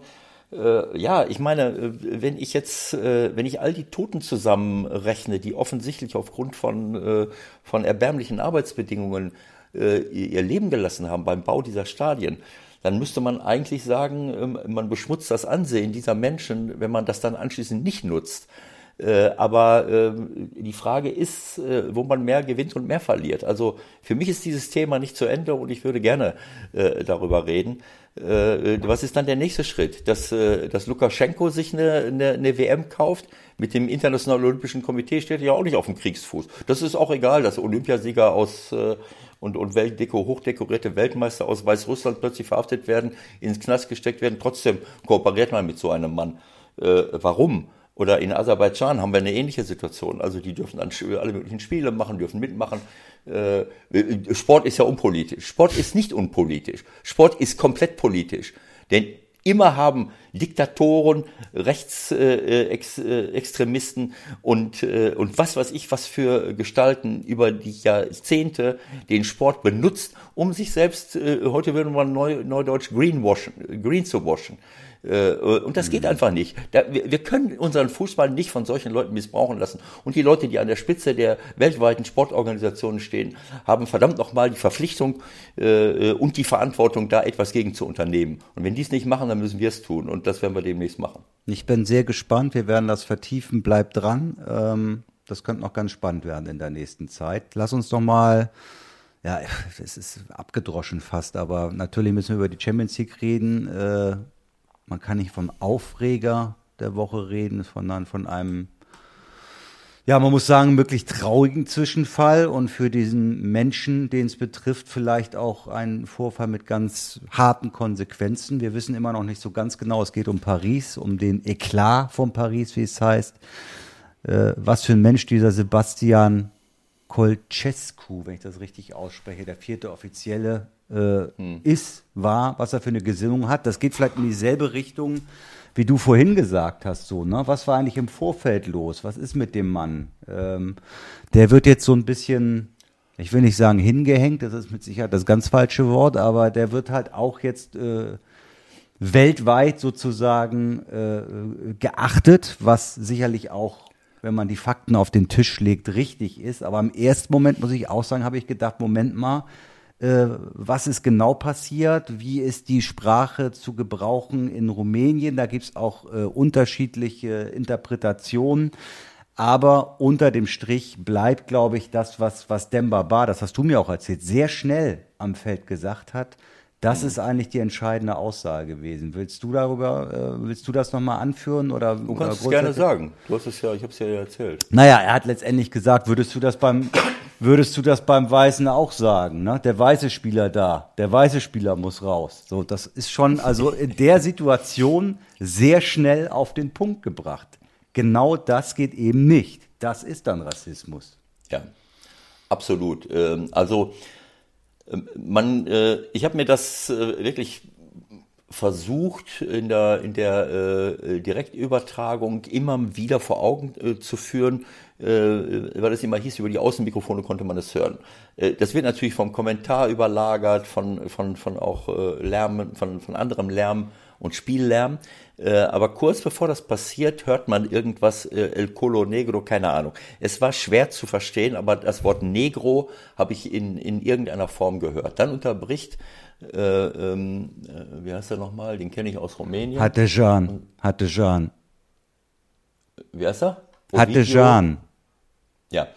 äh, ja, ich meine, wenn ich jetzt, wenn ich all die Toten zusammenrechne, die offensichtlich aufgrund von, von erbärmlichen Arbeitsbedingungen ihr Leben gelassen haben beim Bau dieser Stadien, dann müsste man eigentlich sagen, ähm, man beschmutzt das Ansehen dieser Menschen, wenn man das dann anschließend nicht nutzt. Äh, Aber ähm, die Frage ist, äh, wo man mehr gewinnt und mehr verliert. Also für mich ist dieses Thema nicht zu Ende und ich würde gerne äh, darüber reden. Was ist dann der nächste Schritt? Dass, dass Lukaschenko sich eine, eine, eine WM kauft? Mit dem Internationalen Olympischen Komitee steht er ja auch nicht auf dem Kriegsfuß. Das ist auch egal, dass Olympiasieger aus und, und Weltdeko, hochdekorierte Weltmeister aus Weißrussland plötzlich verhaftet werden, ins Knast gesteckt werden. Trotzdem kooperiert man mit so einem Mann. Äh, warum? Oder in Aserbaidschan haben wir eine ähnliche Situation. Also die dürfen dann alle möglichen Spiele machen, dürfen mitmachen. Äh, äh, Sport ist ja unpolitisch. Sport ist nicht unpolitisch. Sport ist komplett politisch. Denn immer haben Diktatoren, Rechtsextremisten äh, äh, Extremisten und, äh, und was weiß ich, was für Gestalten über die Jahrzehnte den Sport benutzt, um sich selbst, äh, heute würde man neu, neudeutsch greenwashen, green zu waschen. Äh, Und das geht einfach nicht. Wir können unseren Fußball nicht von solchen Leuten missbrauchen lassen. Und die Leute, die an der Spitze der weltweiten Sportorganisationen stehen, haben verdammt nochmal die Verpflichtung äh, und die Verantwortung, da etwas gegen zu unternehmen. Und wenn die es nicht machen, dann müssen wir es tun. Und das werden wir demnächst machen. Ich bin sehr gespannt. Wir werden das vertiefen. Bleibt dran. Ähm, das könnte noch ganz spannend werden in der nächsten Zeit. Lass uns doch mal, ja, *laughs* es ist abgedroschen fast, aber natürlich müssen wir über die Champions League reden. Äh, man kann nicht vom Aufreger der Woche reden, sondern von einem Ja, man muss sagen, wirklich traurigen Zwischenfall und für diesen Menschen, den es betrifft, vielleicht auch ein Vorfall mit ganz harten Konsequenzen. Wir wissen immer noch nicht so ganz genau, es geht um Paris, um den Eklat von Paris, wie es heißt. Äh, was für ein Mensch dieser Sebastian Kolcescu, wenn ich das richtig ausspreche, der vierte Offizielle äh, hm. ist, war, was er für eine Gesinnung hat. Das geht vielleicht in dieselbe Richtung wie du vorhin gesagt hast, so, ne? Was war eigentlich im Vorfeld los? Was ist mit dem Mann? Ähm, der wird jetzt so ein bisschen, ich will nicht sagen hingehängt, das ist mit Sicherheit das ganz falsche Wort, aber der wird halt auch jetzt äh, weltweit sozusagen äh, geachtet, was sicherlich auch wenn man die Fakten auf den Tisch legt, richtig ist. Aber im ersten Moment muss ich auch sagen, habe ich gedacht, Moment mal, was ist genau passiert, wie ist die Sprache zu gebrauchen in Rumänien. Da gibt es auch äh, unterschiedliche Interpretationen. Aber unter dem Strich bleibt, glaube ich, das, was, was Demba Ba, das hast du mir auch erzählt, sehr schnell am Feld gesagt hat. Das ist eigentlich die entscheidende Aussage gewesen. Willst du darüber, äh, willst du das nochmal anführen oder? Du kannst es gerne sagen. Du hast es ja, ich habe es ja erzählt. Naja, er hat letztendlich gesagt, würdest du das beim, *coughs* würdest du das beim Weißen auch sagen? Ne? Der weiße Spieler da, der weiße Spieler muss raus. So, das ist schon also in der Situation sehr schnell auf den Punkt gebracht. Genau das geht eben nicht. Das ist dann Rassismus. Ja, absolut. Ähm, also man, äh, ich habe mir das äh, wirklich versucht in der, in der äh, Direktübertragung immer wieder vor Augen äh, zu führen, äh, weil es immer hieß, über die Außenmikrofone konnte man es hören. Äh, das wird natürlich vom Kommentar überlagert, von, von, von auch äh, Lärm, von, von anderem Lärm und Spiellärm. Äh, aber kurz bevor das passiert, hört man irgendwas, äh, El Colo Negro, keine Ahnung. Es war schwer zu verstehen, aber das Wort Negro habe ich in, in irgendeiner Form gehört. Dann unterbricht, äh, ähm, äh, wie heißt er nochmal, den kenne ich aus Rumänien. Hatte Jean, hatte Jean. Wie heißt er? Hatte Jean. Ja.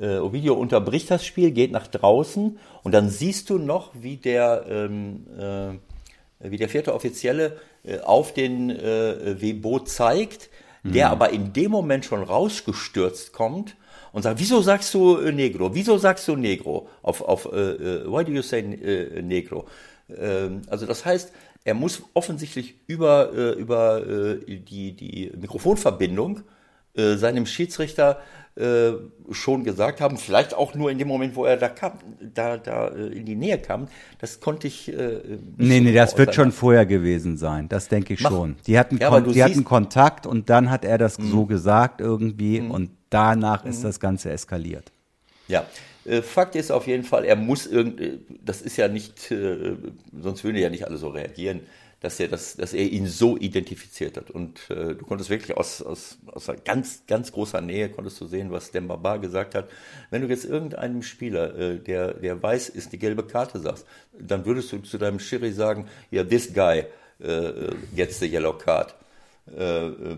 Äh, Ovidio unterbricht das Spiel, geht nach draußen und dann siehst du noch, wie der, ähm, äh, wie der vierte Offizielle äh, auf den äh, Webo zeigt, der mhm. aber in dem Moment schon rausgestürzt kommt und sagt, wieso sagst du äh, Negro? Wieso sagst du Negro? Auf, auf äh, äh why do you say äh, Negro? Ähm, also das heißt, er muss offensichtlich über, äh, über äh, die, die Mikrofonverbindung seinem Schiedsrichter äh, schon gesagt haben, vielleicht auch nur in dem Moment, wo er da kam, da, da äh, in die Nähe kam, das konnte ich. Äh, nee, nee, das wird schon vorher gewesen sein, das denke ich Mach. schon. Die hatten, ja, die hatten Kontakt und dann hat er das mhm. so gesagt irgendwie mhm. und danach mhm. ist das Ganze eskaliert. Ja, äh, Fakt ist auf jeden Fall, er muss irgendwie, das ist ja nicht, sonst würden ja nicht alle so reagieren dass er, das, dass er ihn so identifiziert hat. Und äh, du konntest wirklich aus, aus, aus ganz, ganz großer Nähe konntest du sehen, was Dembaba gesagt hat. Wenn du jetzt irgendeinem Spieler, äh, der, der weiß ist, die gelbe Karte sagst, dann würdest du zu deinem Schiri sagen, ja, this guy äh, gets the yellow card. Äh, äh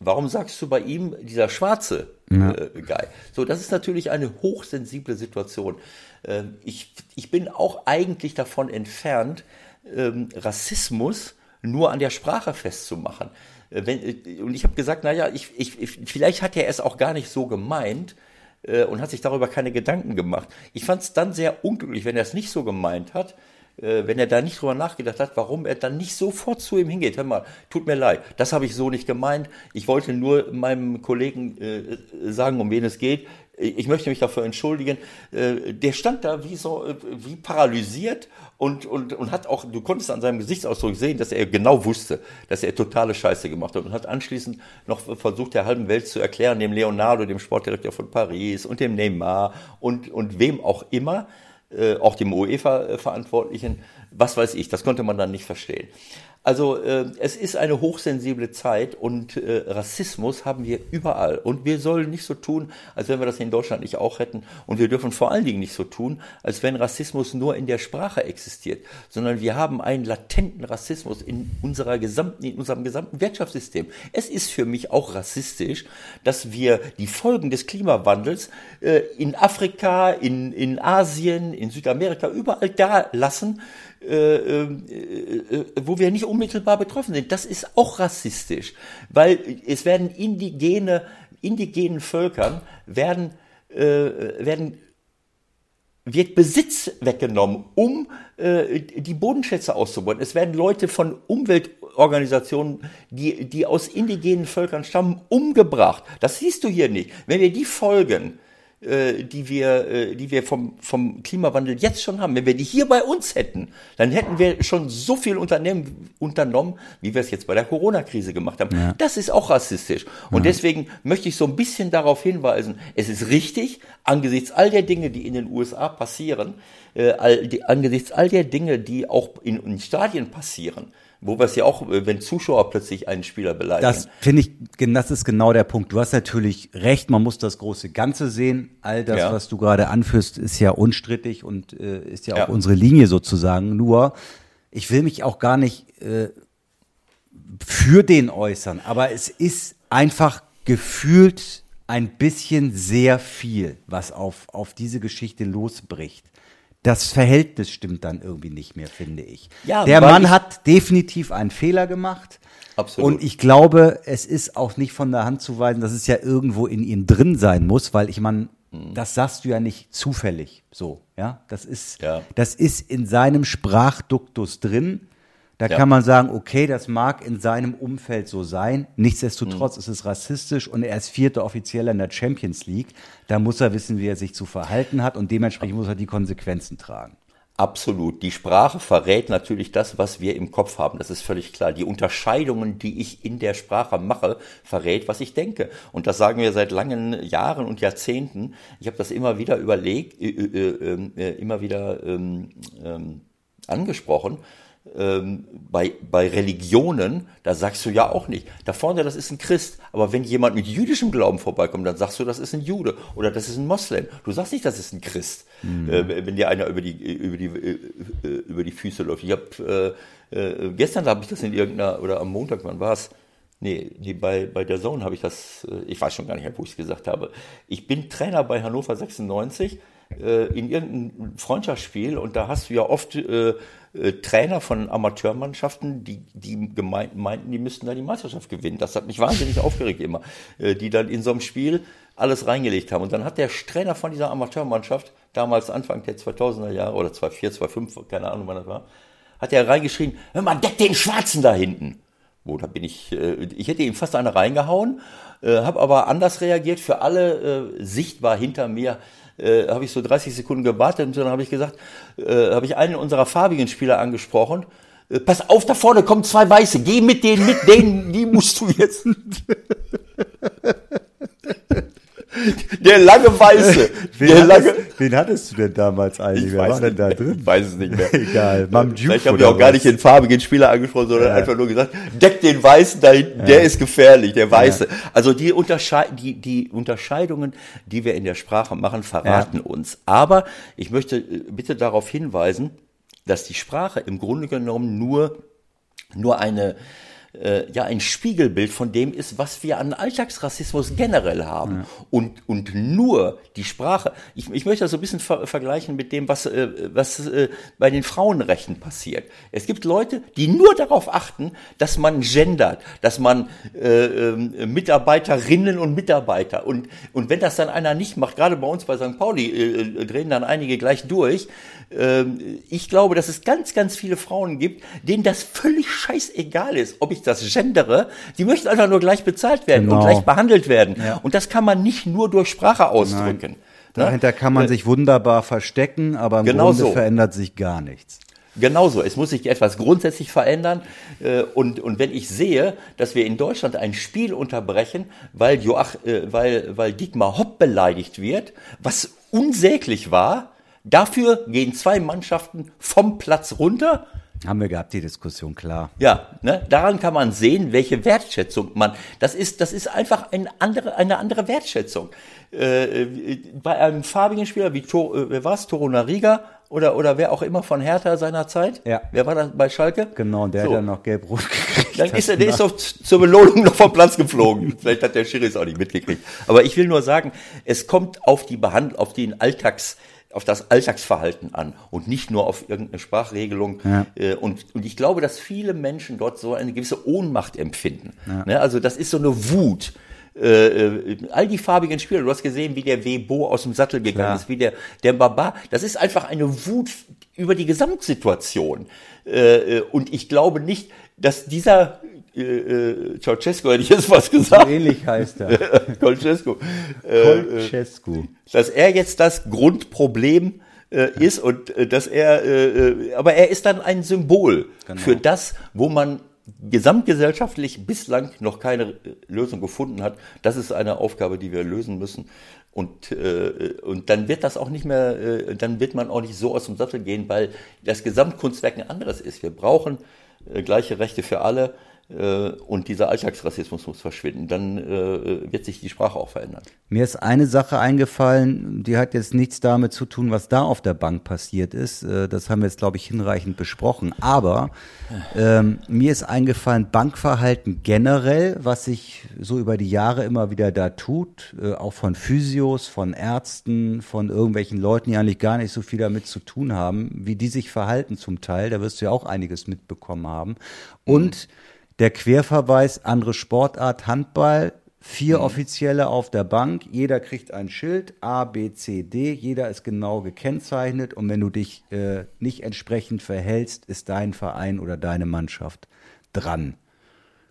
warum sagst du bei ihm dieser schwarze ja. äh, Guy? So, das ist natürlich eine hochsensible Situation. Äh, ich, ich bin auch eigentlich davon entfernt, ähm, Rassismus nur an der Sprache festzumachen. Äh, wenn, äh, und ich habe gesagt, naja, ich, ich, ich, vielleicht hat er es auch gar nicht so gemeint äh, und hat sich darüber keine Gedanken gemacht. Ich fand es dann sehr unglücklich, wenn er es nicht so gemeint hat, äh, wenn er da nicht drüber nachgedacht hat, warum er dann nicht sofort zu ihm hingeht. Hör mal, tut mir leid, das habe ich so nicht gemeint. Ich wollte nur meinem Kollegen äh, sagen, um wen es geht. Ich möchte mich dafür entschuldigen. Äh, der stand da wie so, äh, wie paralysiert und, und, und hat auch, du konntest an seinem Gesichtsausdruck sehen, dass er genau wusste, dass er totale Scheiße gemacht hat und hat anschließend noch versucht, der halben Welt zu erklären, dem Leonardo, dem Sportdirektor von Paris und dem Neymar und, und wem auch immer, äh, auch dem UEFA-Verantwortlichen, was weiß ich, das konnte man dann nicht verstehen. Also äh, es ist eine hochsensible Zeit und äh, Rassismus haben wir überall. Und wir sollen nicht so tun, als wenn wir das in Deutschland nicht auch hätten. Und wir dürfen vor allen Dingen nicht so tun, als wenn Rassismus nur in der Sprache existiert, sondern wir haben einen latenten Rassismus in, unserer gesamten, in unserem gesamten Wirtschaftssystem. Es ist für mich auch rassistisch, dass wir die Folgen des Klimawandels äh, in Afrika, in, in Asien, in Südamerika, überall da lassen, äh, äh, äh, wo wir nicht unmittelbar betroffen sind. Das ist auch rassistisch, weil es werden indigene indigenen Völkern werden, äh, werden wird Besitz weggenommen, um äh, die Bodenschätze auszubeuten. Es werden Leute von Umweltorganisationen, die, die aus indigenen Völkern stammen, umgebracht. Das siehst du hier nicht. Wenn wir die folgen, äh, die wir, äh, die wir vom, vom Klimawandel jetzt schon haben, wenn wir die hier bei uns hätten, dann hätten wir schon so viel Unternehmen unternommen, wie wir es jetzt bei der Corona-Krise gemacht haben. Ja. Das ist auch rassistisch. Und ja. deswegen möchte ich so ein bisschen darauf hinweisen, es ist richtig, angesichts all der Dinge, die in den USA passieren, äh, all, die, angesichts all der Dinge, die auch in, in Stadien passieren, wo wir es ja auch, äh, wenn Zuschauer plötzlich einen Spieler beleidigen. Das finde ich, das ist genau der Punkt. Du hast natürlich recht, man muss das große Ganze sehen. All das, ja. was du gerade anführst, ist ja unstrittig und äh, ist ja auch ja. unsere Linie sozusagen. Nur, ich will mich auch gar nicht äh, für den äußern, aber es ist einfach gefühlt ein bisschen sehr viel, was auf, auf diese Geschichte losbricht das Verhältnis stimmt dann irgendwie nicht mehr, finde ich. Ja, der Mann hat definitiv einen Fehler gemacht. Absolut. Und ich glaube, es ist auch nicht von der Hand zu weisen, dass es ja irgendwo in ihm drin sein muss, weil ich meine, mhm. das sagst du ja nicht zufällig so, ja? Das ist, ja. das ist in seinem Sprachduktus drin. Da ja. kann man sagen, okay, das mag in seinem Umfeld so sein. Nichtsdestotrotz mhm. ist es rassistisch und er ist vierter Offizieller in der Champions League. Da muss er wissen, wie er sich zu verhalten hat und dementsprechend muss er die Konsequenzen tragen. Absolut. Die Sprache verrät natürlich das, was wir im Kopf haben. Das ist völlig klar. Die Unterscheidungen, die ich in der Sprache mache, verrät, was ich denke. Und das sagen wir seit langen Jahren und Jahrzehnten. Ich habe das immer wieder überlegt, äh, äh, ähm, äh, immer wieder ähm, ähm, angesprochen ähm, bei, bei Religionen, da sagst du ja auch nicht, da vorne, das ist ein Christ. Aber wenn jemand mit jüdischem Glauben vorbeikommt, dann sagst du, das ist ein Jude oder das ist ein Moslem. Du sagst nicht, das ist ein Christ, mhm. äh, wenn dir einer über die, über die, äh, über die Füße läuft. Ich habe äh, äh, gestern habe ich das in irgendeiner, oder am Montag, wann war es? Nee, nee, bei, bei der Zone habe ich das, äh, ich weiß schon gar nicht mehr, wo ich es gesagt habe. Ich bin Trainer bei Hannover 96 äh, in irgendeinem Freundschaftsspiel und da hast du ja oft äh, äh, Trainer von Amateurmannschaften, die, die gemeint, meinten, die müssten da die Meisterschaft gewinnen. Das hat mich wahnsinnig aufgeregt immer, äh, die dann in so einem Spiel alles reingelegt haben. Und dann hat der Trainer von dieser Amateurmannschaft, damals Anfang der 2000er Jahre oder 2004, 2005, keine Ahnung wann das war, hat er reingeschrien, hör mal, deck den Schwarzen da hinten. Wo, da bin ich, äh, ich hätte ihm fast eine reingehauen, äh, habe aber anders reagiert, für alle äh, sichtbar hinter mir äh, habe ich so 30 Sekunden gewartet und dann habe ich gesagt, äh, habe ich einen unserer farbigen Spieler angesprochen. Äh, pass auf, da vorne kommen zwei Weiße, geh mit denen mit, denen, die musst du jetzt. *laughs* Der lange Weiße. *laughs* wen, der hattest, lange, wen hattest du denn damals eigentlich? Wer war denn da drin? Ich weiß es nicht mehr. Egal. Mam Vielleicht habe ich auch gar nicht den farbigen Spieler angesprochen, sondern ja. einfach nur gesagt, deck den Weißen da hinten, ja. der ist gefährlich, der Weiße. Ja. Also die, Untersche die, die Unterscheidungen, die wir in der Sprache machen, verraten uns. Aber ich möchte äh, bitte darauf hinweisen, dass die Sprache im Grunde genommen nur, nur eine, äh, ja ein Spiegelbild von dem ist, was wir an Alltagsrassismus generell haben. Ja. Und, und nur die Sprache, ich, ich möchte das so ein bisschen ver vergleichen mit dem, was, äh, was äh, bei den Frauenrechten passiert. Es gibt Leute, die nur darauf achten, dass man gendert, dass man äh, äh, Mitarbeiterinnen und Mitarbeiter und, und wenn das dann einer nicht macht, gerade bei uns bei St. Pauli äh, drehen dann einige gleich durch. Äh, ich glaube, dass es ganz, ganz viele Frauen gibt, denen das völlig scheißegal ist, ob ich das gendere, die möchten einfach nur gleich bezahlt werden genau. und gleich behandelt werden. Ja. Und das kann man nicht nur durch Sprache ausdrücken. Nein. Dahinter kann man äh, sich wunderbar verstecken, aber im genau Grunde so. verändert sich gar nichts. Genauso. Es muss sich etwas grundsätzlich verändern. Äh, und, und wenn ich sehe, dass wir in Deutschland ein Spiel unterbrechen, weil, Joach, äh, weil, weil Dietmar Hopp beleidigt wird, was unsäglich war, dafür gehen zwei Mannschaften vom Platz runter haben wir gehabt, die Diskussion, klar. Ja, ne, daran kann man sehen, welche Wertschätzung man, das ist, das ist einfach eine andere, eine andere Wertschätzung. Äh, bei einem farbigen Spieler wie, Tor, äh, wer war es, Toro Nariga oder, oder wer auch immer von Hertha seiner Zeit? Ja. Wer war das bei Schalke? Genau, der so. hat dann noch gelb-rot gekriegt. Dann ist er, der ist doch zur Belohnung noch vom Platz geflogen. *laughs* Vielleicht hat der Schiri es auch nicht mitgekriegt. Aber ich will nur sagen, es kommt auf die Behandlung, auf den Alltags, auf das Alltagsverhalten an und nicht nur auf irgendeine Sprachregelung. Ja. Äh, und, und ich glaube, dass viele Menschen dort so eine gewisse Ohnmacht empfinden. Ja. Ne, also das ist so eine Wut. äh, äh, all die farbigen Spieler, du hast gesehen, wie der Webo aus dem Sattel gegangen Klar. ist, wie der, der Baba, das ist einfach eine Wut über die Gesamtsituation. Äh, und ich glaube nicht, dass dieser äh, äh, Ceausescu, hätte ich jetzt was So gesagt, ähnlich heißt er. *laughs* Ceausescu, äh, Kolczescu. dass er jetzt das Grundproblem äh, ist und äh, dass er, äh, äh, aber er ist dann ein Symbol Genau. für das, wo man gesamtgesellschaftlich bislang noch keine äh, Lösung gefunden hat. Das ist eine Aufgabe, die wir lösen müssen. Und, äh, und dann wird das auch nicht mehr, äh, dann wird man auch nicht so aus dem Sattel gehen, weil das Gesamtkunstwerk ein anderes ist. Wir brauchen äh, gleiche Rechte für alle äh, und dieser Alltagsrassismus muss verschwinden. Dann äh, wird sich die Sprache auch verändern. Mir ist eine Sache eingefallen, die hat jetzt nichts damit zu tun, was da auf der Bank passiert ist. Äh, Das haben wir jetzt, glaube ich, hinreichend besprochen. Aber ähm, mir ist eingefallen, Bankverhalten generell, was sich so über die Jahre immer wieder da tut, äh, auch von Physios, von Ärzten, von irgendwelchen Leuten, die eigentlich gar nicht so viel damit zu tun haben, wie die sich verhalten zum Teil. Da wirst du ja auch einiges mitbekommen haben. Und der Querverweis, andere Sportart, Handball, vier Offizielle auf der Bank, jeder kriegt ein Schild, A, B, C, D, jeder ist genau gekennzeichnet und wenn du dich äh, nicht entsprechend verhältst, ist dein Verein oder deine Mannschaft dran.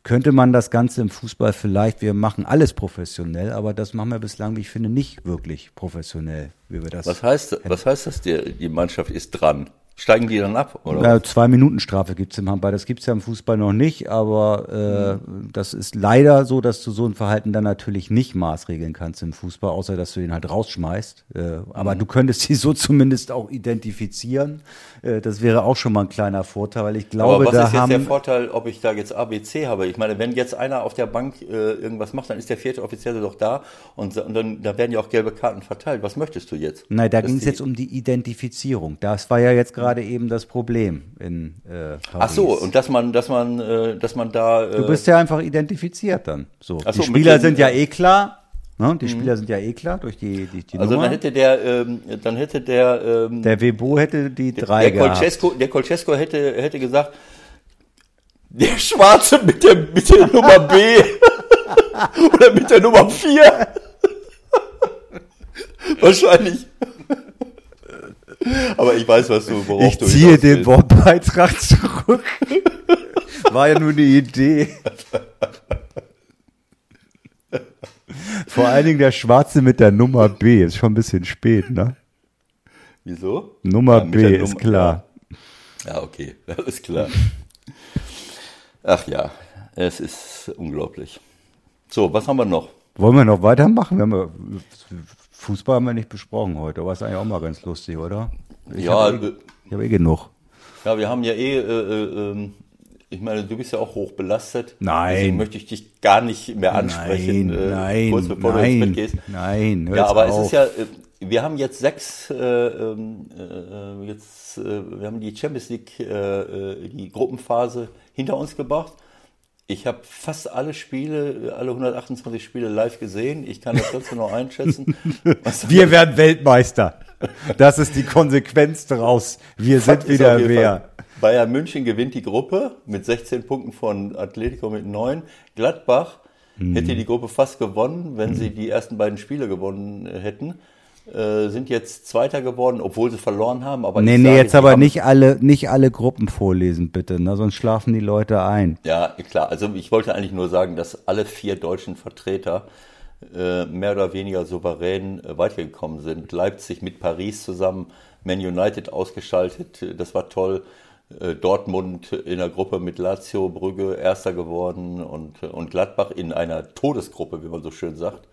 Könnte man das Ganze im Fußball vielleicht, wir machen alles professionell, aber das machen wir bislang, wie ich finde, nicht wirklich professionell, wie wir das. Was heißt, was heißt das, die, die Mannschaft ist dran? Steigen die dann ab? Oder? Ja, zwei Minuten Strafe gibt's im Handball. Das gibt's ja im Fußball noch nicht, aber äh, das ist leider so, dass du so ein Verhalten dann natürlich nicht maßregeln kannst im Fußball, außer dass du ihn halt rausschmeißt. Äh, aber du könntest sie so *laughs* zumindest auch identifizieren. Äh, das wäre auch schon mal ein kleiner Vorteil, weil ich glaube, Aber was da ist jetzt haben der Vorteil, ob ich da jetzt ABC habe? Ich meine, wenn jetzt einer auf der Bank äh, irgendwas macht, dann ist der vierte Offizielle doch da und, und dann da werden ja auch gelbe Karten verteilt. Was möchtest du jetzt? Nein, da ging es jetzt um die Identifizierung. Das war ja jetzt gerade eben das Problem in äh, Paris. Ach so, und dass man, dass man, äh, dass man da. Äh, Du bist ja einfach identifiziert dann. So. Ach so, die mit Spieler den, sind ja äh, eh klar. Ne? Die Spieler sind ja eh klar durch die, die, die also Nummer. dann hätte der, ähm, dann hätte der, ähm, der Webo hätte die drei der gehabt. Kolczesco, der Kolczesco hätte, hätte gesagt, der Schwarze mit der, mit der Nummer B *laughs* oder mit der Nummer 4. *laughs* Wahrscheinlich. Aber ich weiß, was du, worauf Ich du ziehe den. Wortbeitrag zurück. *laughs* War ja nur eine Idee. Vor allen Dingen der Schwarze mit der Nummer B. Ist schon ein bisschen spät, ne? Wieso? Nummer Ja, B ist klar. Ja, okay, *laughs* alles klar. Ach ja, es ist unglaublich. So, was haben wir noch? Wollen wir noch weitermachen? Wir haben Fußball haben wir nicht besprochen heute, aber ist eigentlich auch mal ganz lustig, oder? Ich Ja, habe eh, äh, ich hab eh genug. Ja, wir haben ja eh, äh, äh, ähm, ich meine, du bist ja auch hoch belastet. Nein. Deswegen möchte ich dich gar nicht mehr ansprechen, Nein, äh, nein, kurz bevor du ins nein, Bett gehst. nein, Ja, aber auf. es ist ja, äh, wir haben jetzt sechs, äh, ähm, äh, jetzt, wir haben die Champions League, die Gruppenphase hinter uns gebracht. Ich habe fast alle Spiele, alle 128 Spiele live gesehen. Ich kann das trotzdem noch einschätzen. *laughs* Was Wir werden Weltmeister. Das ist die Konsequenz daraus. Wir Fakt sind wieder wer. Bayern München gewinnt die Gruppe mit 16 Punkten von Atletico mit 9. Gladbach Mhm. hätte die Gruppe fast gewonnen, wenn sie die ersten beiden Spiele gewonnen hätten. Äh, sind jetzt Zweiter geworden, obwohl sie verloren haben. Aber Nee, nee, sage, jetzt aber nicht alle, nicht alle Gruppen vorlesen, bitte, ne? sonst schlafen die Leute ein. Ja, klar. Also ich wollte eigentlich nur sagen, dass alle vier deutschen Vertreter äh, mehr oder weniger souverän äh, weitergekommen sind. Leipzig mit Paris zusammen, Man United ausgeschaltet, das war toll. Dortmund in der Gruppe mit Lazio, Brügge Erster geworden und, und Gladbach in einer Todesgruppe, wie man so schön sagt,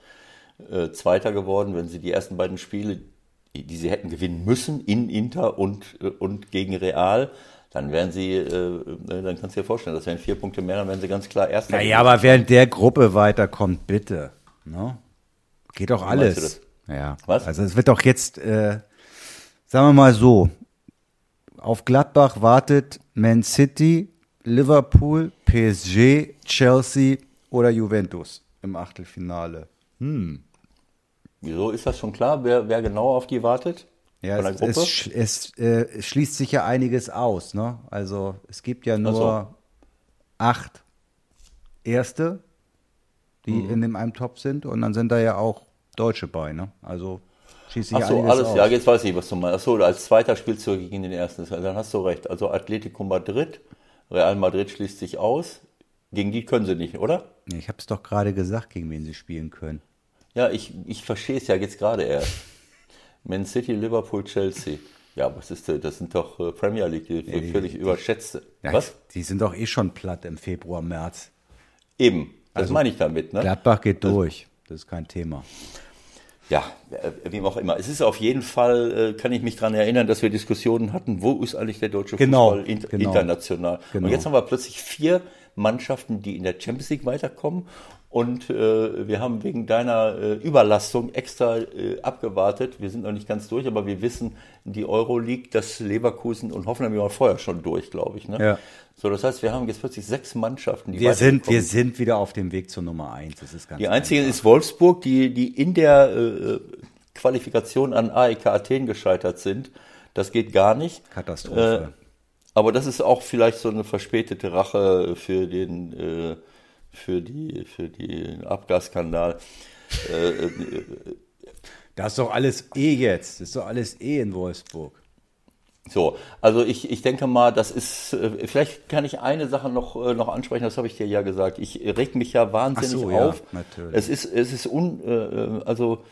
äh, Zweiter geworden, wenn sie die ersten beiden Spiele, die, sie hätten gewinnen müssen, in Inter und, äh, und gegen Real, dann wären sie, äh, äh, dann kannst du dir vorstellen, das wären vier Punkte mehr, dann wären sie ganz klar Erster. Naja, aber in der Gruppe weiterkommt, bitte. Ne? Geht doch alles. Ja. Was? Also es wird doch jetzt, äh, sagen wir mal so, auf Gladbach wartet Man City, Liverpool, PSG, Chelsea oder Juventus im Achtelfinale. Wieso ist das schon klar, wer, wer genau auf die wartet? Ja, es, es, es äh, schließt sich ja einiges aus. Ne? Also es gibt ja nur so. acht Erste die in dem einen Topf sind. Und dann sind da ja auch Deutsche bei, ne? Also schießt sich Ach so, alles, aus. ja, jetzt weiß ich, was du meinst. Ach so, als zweiter spielst du gegen den ersten. Dann hast du recht. Also Atletico Madrid, Real Madrid schließt sich aus. Gegen die können sie nicht, oder? Ich habe es doch gerade gesagt, gegen wen sie spielen können. Ja, ich, ich verstehe es ja jetzt gerade erst. Man City, Liverpool, Chelsea. Ja, was ist das? Das sind doch äh, Premier League, die die- völlig überschätzte. Ja, Was? Die sind doch eh schon platt im Februar, März. Eben. Das Also, meine ich damit, ne? Gladbach geht durch. Das ist kein Thema. Ja, äh, wie auch immer. Es ist auf jeden Fall, äh, kann ich mich daran erinnern, dass wir Diskussionen hatten, wo ist eigentlich der deutsche Genau, Fußball in, genau. international. Genau. Und jetzt haben wir plötzlich vier Mannschaften, die in der Champions League weiterkommen. Und äh, wir haben wegen deiner äh, Überlastung extra äh, abgewartet. Wir sind noch nicht ganz durch, aber wir wissen, die Euroleague, das Leverkusen und Hoffenheim waren vorher schon durch, glaube ich. Ne? Ja. So, das heißt, wir haben jetzt plötzlich sechs Mannschaften, die Wir sind, wir sind wieder auf dem Weg zur Nummer eins. Das ist ganz die einzige einfach. ist Wolfsburg, die, die in der äh, Qualifikation an AEK Athen gescheitert sind. Das geht gar nicht. Katastrophe. Äh, aber das ist auch vielleicht so eine verspätete Rache für den, äh, für die, für den Abgasskandal. Äh, äh, Das ist doch alles eh jetzt. Das ist doch alles eh in Wolfsburg. So, also ich, ich denke mal, das ist, äh, vielleicht kann ich eine Sache noch, äh, noch ansprechen, das habe ich dir ja gesagt. Ich reg mich ja wahnsinnig Ach so, ja, auf. natürlich. Es ist, es ist un, äh, also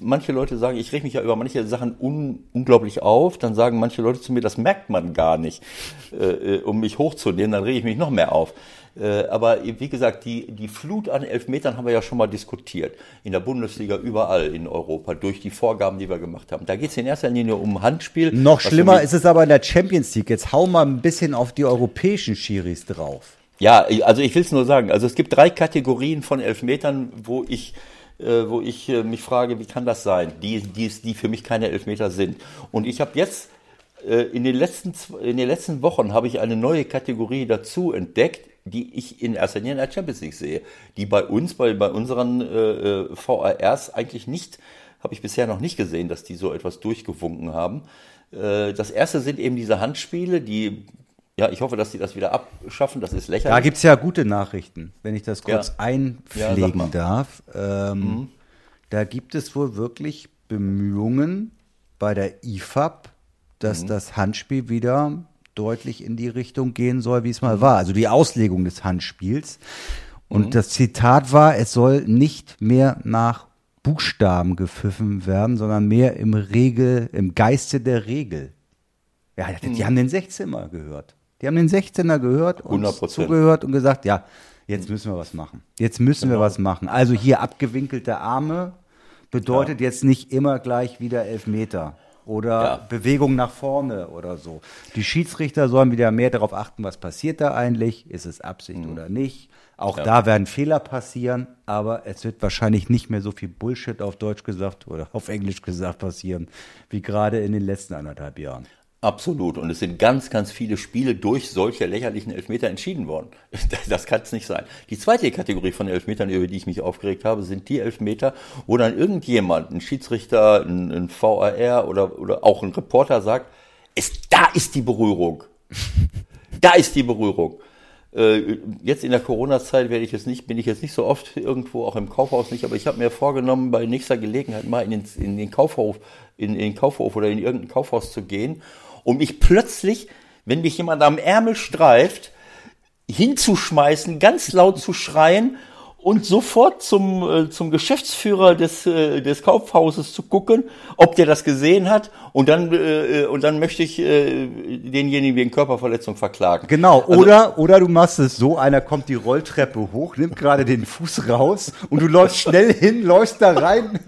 manche Leute sagen, ich reg mich ja über manche Sachen un, unglaublich auf, dann sagen manche Leute zu mir, das merkt man gar nicht, äh, äh, um mich hochzunehmen, dann rege ich mich noch mehr auf. Äh, aber wie gesagt, die, die Flut an Elfmetern haben wir ja schon mal diskutiert. In der Bundesliga, überall in Europa, durch die Vorgaben, die wir gemacht haben. Da geht es in erster Linie um Handspiel. Noch schlimmer ist es aber in der Champions League. Jetzt hau mal ein bisschen auf die europäischen Schiris drauf. Ja, also ich will es nur sagen. Also es gibt drei Kategorien von Elfmetern, wo ich, äh, wo ich äh, mich frage, wie kann das sein, die, die, die für mich keine Elfmeter sind. Und ich habe jetzt äh, in den letzten in den letzten Wochen habe ich eine neue Kategorie dazu entdeckt, die ich in erster Linie in der Champions League sehe, die bei uns, bei, bei unseren äh, äh, VARs eigentlich nicht, habe ich bisher noch nicht gesehen, dass die so etwas durchgewunken haben. Äh, das erste sind eben diese Handspiele, die ja, ich hoffe, dass sie das wieder abschaffen. Das ist lächerlich. Da gibt's ja gute Nachrichten, wenn ich das kurz Ja. Ja, einpflegen mal. Mhm. darf. Ähm, Da gibt es wohl wirklich Bemühungen bei der IFAB, Mhm. dass das Handspiel wieder deutlich in die Richtung gehen soll, wie es Mhm. mal war. Also die Auslegung des Handspiels. Und Mhm. das Zitat war, es soll nicht mehr nach Buchstaben gepfiffen werden, sondern mehr im Regel, im Geiste der Regel. Ja, die Mhm. haben den 16er gehört. Die haben den 16er gehört und 100%. zugehört und gesagt, ja, jetzt müssen wir was machen. Jetzt müssen Genau. wir was machen. Also hier abgewinkelte Arme bedeutet jetzt nicht immer gleich wieder Elfmeter oder Ja. Bewegung nach vorne oder so. Die Schiedsrichter sollen wieder mehr darauf achten, was passiert da eigentlich, ist es Absicht Mhm. oder nicht. Auch da werden Fehler passieren, aber es wird wahrscheinlich nicht mehr so viel Bullshit auf Deutsch gesagt oder auf Englisch gesagt passieren, wie gerade in den letzten anderthalb Jahren. Absolut. Und es sind ganz, ganz viele Spiele durch solche lächerlichen Elfmeter entschieden worden. *laughs* Das, kann es nicht sein. Die zweite Kategorie von Elfmetern, über die ich mich aufgeregt habe, sind die Elfmeter, wo dann irgendjemand, ein Schiedsrichter, ein, ein VAR oder, oder auch ein Reporter sagt, es, da ist die Berührung. *laughs* Da ist die Berührung. Äh, Jetzt in der Corona-Zeit werde ich jetzt nicht, bin ich jetzt nicht so oft irgendwo, auch im Kaufhaus nicht, aber ich habe mir vorgenommen, bei nächster Gelegenheit mal in den, in den Kaufhof, in, in den Kaufhof oder in irgendein Kaufhaus zu gehen und mich plötzlich, wenn mich jemand am Ärmel streift, hinzuschmeißen, ganz laut zu schreien und sofort zum, äh, zum Geschäftsführer des, äh, des Kaufhauses zu gucken, ob der das gesehen hat und dann, äh, und dann möchte ich äh, denjenigen wegen Körperverletzung verklagen. Genau, Also- oder, oder du machst es so, einer kommt die Rolltreppe hoch, nimmt gerade den Fuß raus und du läufst schnell hin, läufst da rein,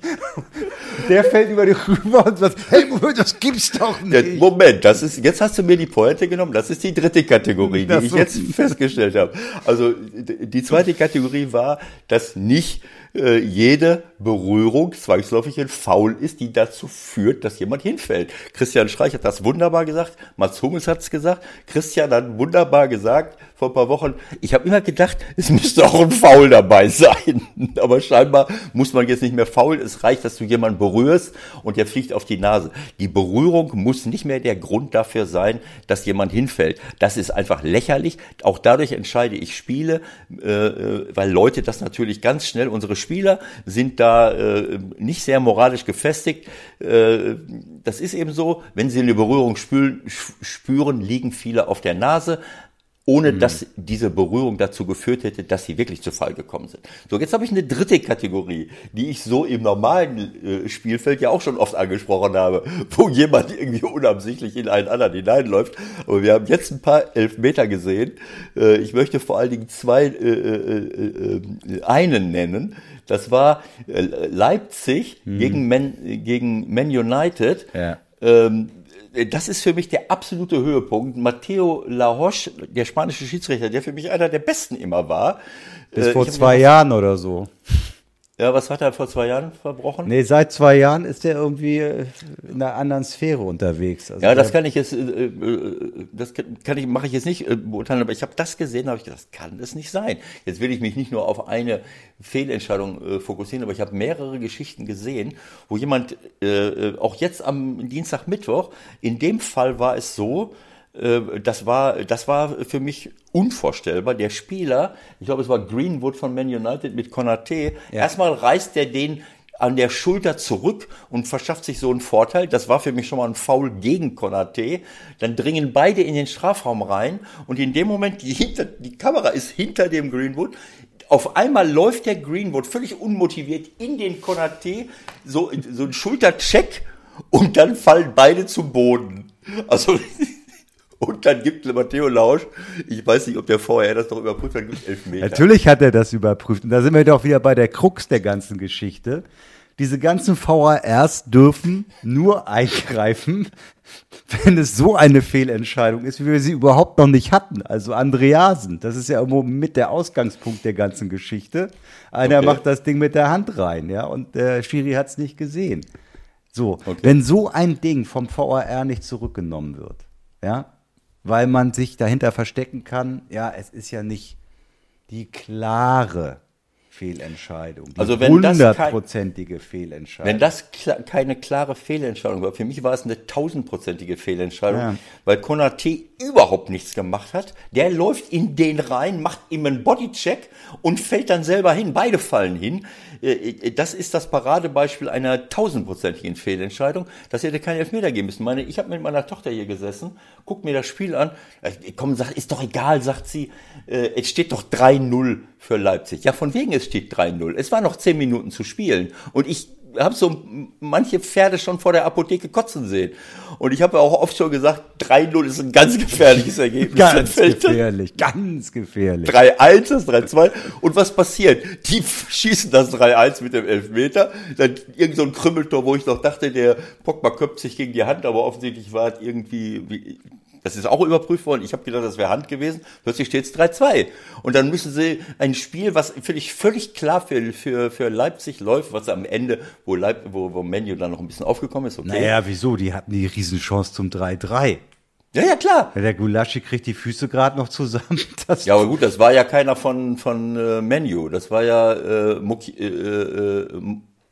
der fällt über dich rüber und sagt, hey, Moment, das gibt's doch nicht. Moment, das ist, jetzt hast du mir die Pointe genommen, das ist die dritte Kategorie, die Ach ich so. jetzt *laughs* festgestellt habe. Also die zweite Kategorie war, dass nicht äh, jede Berührung zwangsläufig ein Foul ist, die dazu führt, dass jemand hinfällt. Christian Streich hat das wunderbar gesagt, Mats Hummels hat es gesagt, Christian hat wunderbar gesagt vor ein paar Wochen, ich habe immer gedacht, es müsste auch ein Foul dabei sein. *laughs* Aber scheinbar muss man jetzt nicht mehr faul, es reicht, dass du jemanden berührst und der fliegt auf die Nase. Die Berührung muss nicht mehr der Grund dafür sein, dass jemand hinfällt. Das ist einfach lächerlich. Auch dadurch entscheide ich Spiele, äh, äh weil Leute das natürlich ganz schnell, unsere Spieler sind da äh, nicht sehr moralisch gefestigt. Äh, das ist eben so, wenn sie eine Berührung spüren, spüren, liegen viele auf der Nase ohne mhm. dass diese Berührung dazu geführt hätte, dass sie wirklich zu Fall gekommen sind. So, jetzt habe ich eine dritte Kategorie, die ich so im normalen äh, Spielfeld ja auch schon oft angesprochen habe, *laughs* wo jemand irgendwie unabsichtlich in einen anderen hineinläuft. Aber wir haben jetzt ein paar Elfmeter gesehen. Äh, ich möchte vor allen Dingen zwei, äh, äh, äh einen nennen. Das war äh, Leipzig mhm. gegen, Man, gegen Man United. Ja. Ähm, das ist für mich der absolute Höhepunkt. Matteo Lahoche, der spanische Schiedsrichter, der für mich einer der besten immer war. Bis äh, vor zwei Jahren oder so. Ja, was hat er vor zwei Jahren verbrochen? Nee, seit zwei Jahren ist er irgendwie äh, in einer anderen Sphäre unterwegs. Also ja, das kann ich jetzt, äh, das kann ich, mache ich jetzt nicht beurteilen, aber ich habe das gesehen, habe ich gedacht, das kann es nicht sein. Jetzt will ich mich nicht nur auf eine Fehlentscheidung fokussieren, aber ich habe mehrere Geschichten gesehen, wo jemand, auch jetzt am Dienstag, Mittwoch, in dem Fall war es so, äh, das war, das war für mich unvorstellbar. Der Spieler, ich glaube, es war Greenwood von Man United mit Konate, ja. erstmal reißt er den an der Schulter zurück und verschafft sich so einen Vorteil. Das war für mich schon mal ein Foul gegen Konate. Dann dringen beide in den Strafraum rein und in dem Moment, die, hinter, die Kamera ist hinter dem Greenwood. Auf einmal läuft der Greenwood völlig unmotiviert in den Konate, so, so ein Schultercheck und dann fallen beide zum Boden. Also, *laughs* Und dann gibt Matteo Lausch, ich weiß nicht, ob der vorher das doch überprüft hat, gibt Elfmeter. Natürlich hat er das überprüft. Und da sind wir doch wieder bei der Krux der ganzen Geschichte. Diese ganzen VARs dürfen nur eingreifen, *laughs* wenn es so eine Fehlentscheidung ist, wie wir sie überhaupt noch nicht hatten. Also Andreasen, das ist ja irgendwo mit der Ausgangspunkt der ganzen Geschichte. Einer okay. macht das Ding mit der Hand rein, ja, und der Schiri hat es nicht gesehen. So, okay. wenn so ein Ding vom VAR nicht zurückgenommen wird, ja, weil man sich dahinter verstecken kann, ja, es ist ja nicht die klare Fehlentscheidung. Die also wenn hundertprozentige Fehlentscheidung. Wenn das keine klare Fehlentscheidung war, für mich war es eine tausendprozentige Fehlentscheidung, ja. weil Konate überhaupt nichts gemacht hat. Der läuft in den rein, macht ihm einen Bodycheck und fällt dann selber hin. Beide fallen hin. Äh, äh, das ist das Paradebeispiel einer tausendprozentigen Fehlentscheidung. Das hätte kein Elfmeter geben müssen. Meine, ich habe mit meiner Tochter hier gesessen, guck mir das Spiel an. Äh, komm, sag, ist doch egal, sagt sie. Es steht doch 3-0 für Leipzig. Ja, von wegen es steht 3-0. Es war noch zehn Minuten zu spielen. Und ich habe so manche Pferde schon vor der Apotheke kotzen sehen. Und ich habe auch oft schon gesagt, 3-0 ist ein ganz gefährliches Ergebnis. ganz gefährlich, ganz gefährlich. 3-1, das 3-2. Und was passiert? Die schießen das 3-1 mit dem Elfmeter. Dann irgend so ein Krümmeltor, wo ich noch dachte, der Pogba köpft sich gegen die Hand, aber offensichtlich war es irgendwie, das ist auch überprüft worden. Ich habe gedacht, das wäre Hand gewesen. Plötzlich steht es 3-2. Und dann müssen sie ein Spiel, was völlig, völlig klar für, für, für Leipzig läuft, was am Ende, wo, Leip, wo, wo Menu dann noch ein bisschen aufgekommen ist. Okay. Naja, wieso? Die hatten die Riesenchance zum 3-3. Ja, ja, klar. Ja, der Gulaschi kriegt die Füße gerade noch zusammen. *laughs* ja, aber gut, das war ja keiner von, von äh, Menu. Das war ja äh, Muki, äh, äh,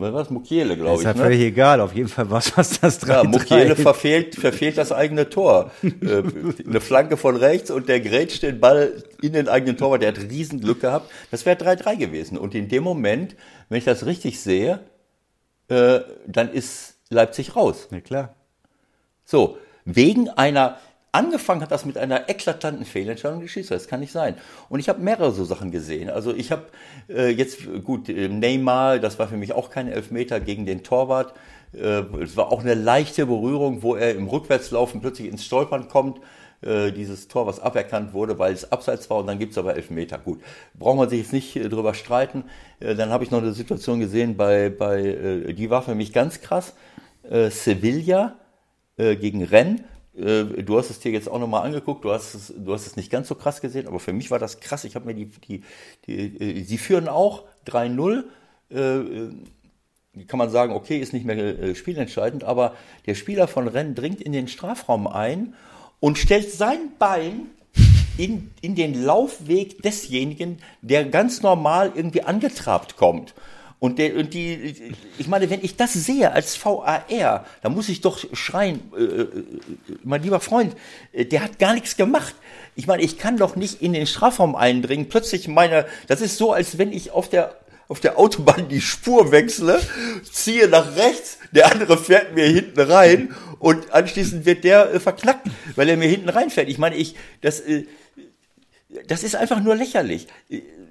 was war? Mukiele, glaube ich. Ist ja ne? völlig egal, auf jeden Fall was, was das 3 Ja, Mukiele verfehlt, verfehlt das eigene Tor. *laughs* äh, eine Flanke von rechts und der grätscht den Ball in den eigenen Torwart, der hat Riesenglück gehabt. Das wäre 3-3 gewesen. Und in dem Moment, wenn ich das richtig sehe, äh, dann ist Leipzig raus. Ja, klar. So, wegen einer, Angefangen hat das mit einer eklatanten Fehlentscheidung des Schiedsrichters, das kann nicht sein. Und ich habe mehrere so Sachen gesehen. Also ich habe äh, jetzt, gut, äh, Neymar, das war für mich auch kein Elfmeter gegen den Torwart. Äh, es war auch eine leichte Berührung, wo er im Rückwärtslaufen plötzlich ins Stolpern kommt. Äh, dieses Tor, was aberkannt wurde, weil es abseits war und dann gibt's aber Elfmeter. Gut, brauchen wir sich jetzt nicht äh, drüber streiten. Dann habe ich noch eine Situation gesehen, bei, bei die war für mich ganz krass. Sevilla gegen Rennes äh, du hast es dir jetzt auch nochmal angeguckt, du hast, es, du hast es nicht ganz so krass gesehen, aber für mich war das krass. Ich habe mir die, die, die, äh, sie führen auch 3-0. äh, kann man sagen, okay, ist nicht mehr äh, spielentscheidend, aber der Spieler von Rennes dringt in den Strafraum ein und stellt sein Bein in, in den Laufweg desjenigen, der ganz normal irgendwie angetrabt kommt. Und, der, und die, ich meine, wenn ich das sehe als VAR, dann muss ich doch schreien, äh, äh, mein lieber Freund, äh, der hat gar nichts gemacht. Ich meine, ich kann doch nicht in den Strafraum eindringen. Plötzlich meine, das ist so, als wenn ich auf der auf der Autobahn die Spur wechsle, ziehe nach rechts, der andere fährt mir hinten rein und anschließend wird der äh, verknackt, weil er mir hinten reinfährt. Ich meine, ich, das, äh, das ist einfach nur lächerlich.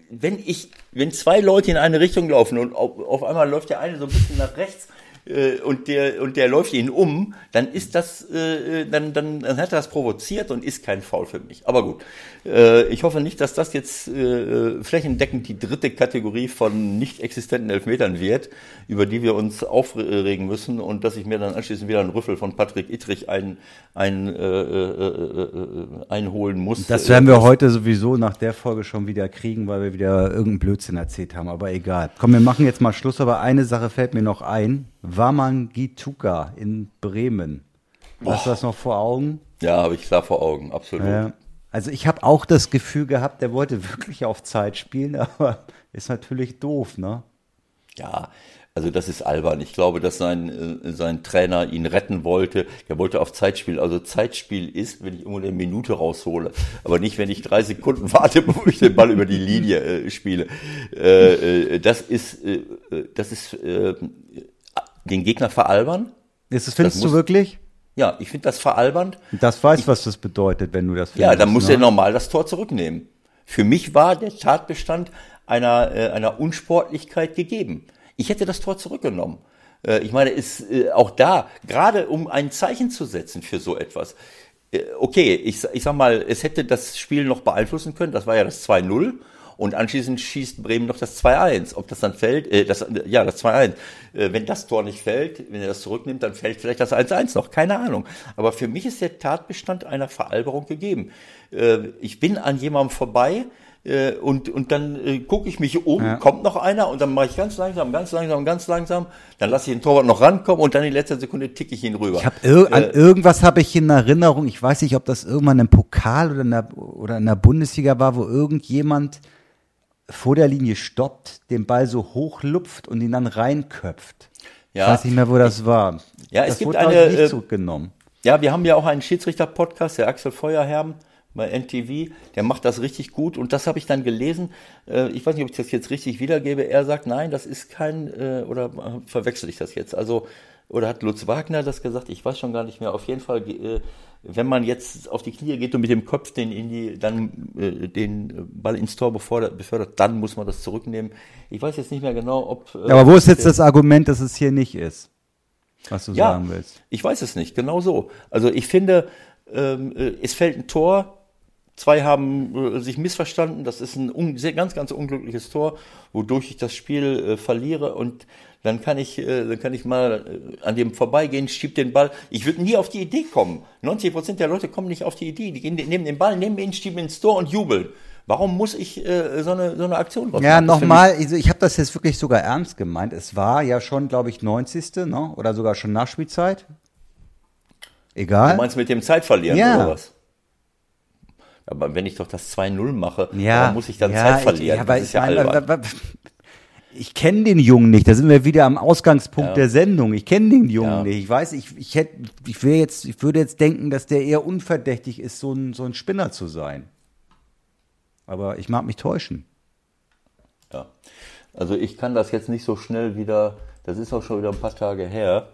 Wenn ich, wenn zwei Leute in eine Richtung laufen und auf, auf einmal läuft der eine so ein bisschen nach rechts, äh, und der und der läuft ihn um, dann ist das, äh, dann, dann, dann hat er das provoziert und ist kein Foul für mich. Aber gut, äh, ich hoffe nicht, dass das jetzt äh, flächendeckend die dritte Kategorie von nicht existenten Elfmetern wird, über die wir uns aufregen müssen und dass ich mir dann anschließend wieder einen Rüffel von Patrick Ittrich ein, ein, äh, äh, äh, einholen muss. Das werden wir heute sowieso nach der Folge schon wieder kriegen, weil wir wieder irgendeinen Blödsinn erzählt haben. Aber egal. Komm, wir machen jetzt mal Schluss. Aber eine Sache fällt mir noch ein. Wamangituka in Bremen. Hast du das noch vor Augen? Ja, habe ich klar vor Augen, absolut. Ja. Also ich habe auch das Gefühl gehabt, der wollte wirklich auf Zeit spielen, *laughs* aber ist natürlich doof, ne? Ja, also das ist albern. Ich glaube, dass sein, äh, sein Trainer ihn retten wollte. Der wollte auf Zeit spielen. Also Zeitspiel ist, wenn ich irgendwo eine Minute raushole, aber nicht, wenn ich drei Sekunden *laughs* warte, bevor ich den Ball über die Linie äh, spiele. Äh, äh, das ist, äh, das ist äh, den Gegner veralbern. Ist das, findest das muss, du wirklich? Ja, ich finde das veralbernd. Das weiß, ich, was das bedeutet, wenn du das findest. Ja, dann muss ne? er normal das Tor zurücknehmen. Für mich war der Tatbestand einer, äh, einer Unsportlichkeit gegeben. Ich hätte das Tor zurückgenommen. Äh, ich meine, ist äh, auch da, gerade um ein Zeichen zu setzen für so etwas. Äh, okay, ich, ich sag mal, es hätte das Spiel noch beeinflussen können, das war ja das 2-0 und anschließend schießt Bremen noch das 2-1. Ob das dann fällt, äh, das, ja, das 2-1. Äh, wenn das Tor nicht fällt, wenn er das zurücknimmt, dann fällt vielleicht das 1-1 noch. Keine Ahnung. Aber für mich ist der Tatbestand einer Veralberung gegeben. Äh, ich bin an jemandem vorbei, äh, und, und dann äh, gucke ich mich um, ja. kommt noch einer und dann mache ich ganz langsam, ganz langsam, ganz langsam. Dann lasse ich den Torwart noch rankommen und dann in letzter Sekunde ticke ich ihn rüber. Ich hab ir an äh, irgendwas habe ich in Erinnerung. Ich weiß nicht, ob das irgendwann im Pokal oder in der, oder in der Bundesliga war, wo irgendjemand vor der Linie stoppt, den Ball so hochlupft und ihn dann reinköpft. Ja. Ich weiß nicht mehr, wo das war. Ja, es das gibt wurde eine. Nicht äh, zurückgenommen. Ja, wir haben ja auch einen Schiedsrichter-Podcast, der Axel Feuerherm bei NTV, der macht das richtig gut und das habe ich dann gelesen. Äh, ich weiß nicht, ob ich das jetzt richtig wiedergebe. Er sagt, nein, das ist kein, äh, oder verwechsel ich das jetzt? Also, oder hat Lutz Wagner das gesagt? Ich weiß schon gar nicht mehr. Auf jeden Fall wenn man jetzt auf die Knie geht und mit dem Kopf den, in die, dann, äh, den Ball ins Tor befördert, befördert, dann muss man das zurücknehmen. Ich weiß jetzt nicht mehr genau, ob. Äh, aber wo ist jetzt das Argument, dass es hier nicht ist? Was du ja, sagen willst. Ich weiß es nicht, genau so. Also ich finde, ähm, äh, es fällt ein Tor, Zwei haben äh, sich missverstanden. Das ist ein sehr, ganz, ganz unglückliches Tor, wodurch ich das Spiel äh, verliere. Und dann kann ich, äh, dann kann ich mal äh, an dem vorbeigehen, schieb den Ball. Ich würde nie auf die Idee kommen. 90 Prozent der Leute kommen nicht auf die Idee. Die gehen, nehmen den Ball, nehmen ihn, schieben ins Tor und jubeln. Warum muss ich äh, so, eine, so eine Aktion draus Ja, nochmal, also ich habe das jetzt wirklich sogar ernst gemeint. Es war ja schon, glaube ich, 90. Ne? oder sogar schon Nachspielzeit. Egal. Du meinst mit dem Zeitverlieren ja. oder was? Aber wenn ich doch das 2-0 mache, ja, muss ich dann ja, Zeit verlieren? Ich, ja, das ist ja albern. Ich kenne den Jungen nicht. Da sind wir wieder am Ausgangspunkt ja. der Sendung. Ich kenne den Jungen ja. nicht. Ich weiß, ich, ich hätte, ich wäre jetzt, ich würde jetzt denken, dass der eher unverdächtig ist, so ein, so ein Spinner zu sein. Aber ich mag mich täuschen. Ja. Also ich kann das jetzt nicht so schnell wieder, das ist auch schon wieder ein paar Tage her.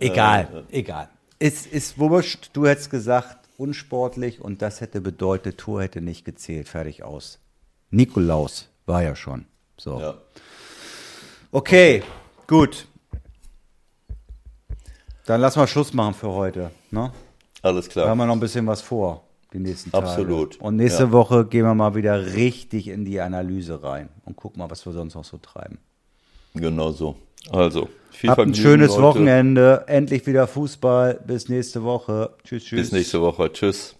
Egal, äh, egal. Es ist wurscht, du hättest gesagt, unsportlich und das hätte bedeutet, Tor hätte nicht gezählt, fertig aus. Nikolaus war ja schon. So. Ja. Okay, gut. Dann lass mal Schluss machen für heute. Ne? Alles klar. Da haben wir noch ein bisschen was vor, die nächsten Tage. Absolut. Und nächste ja. Woche gehen wir mal wieder richtig in die Analyse rein und gucken mal, was wir sonst noch so treiben. Genau so. Also, viel Habt ein schönes Leute. Wochenende. Endlich wieder Fußball. Bis nächste Woche. Tschüss, tschüss. Bis nächste Woche. Tschüss.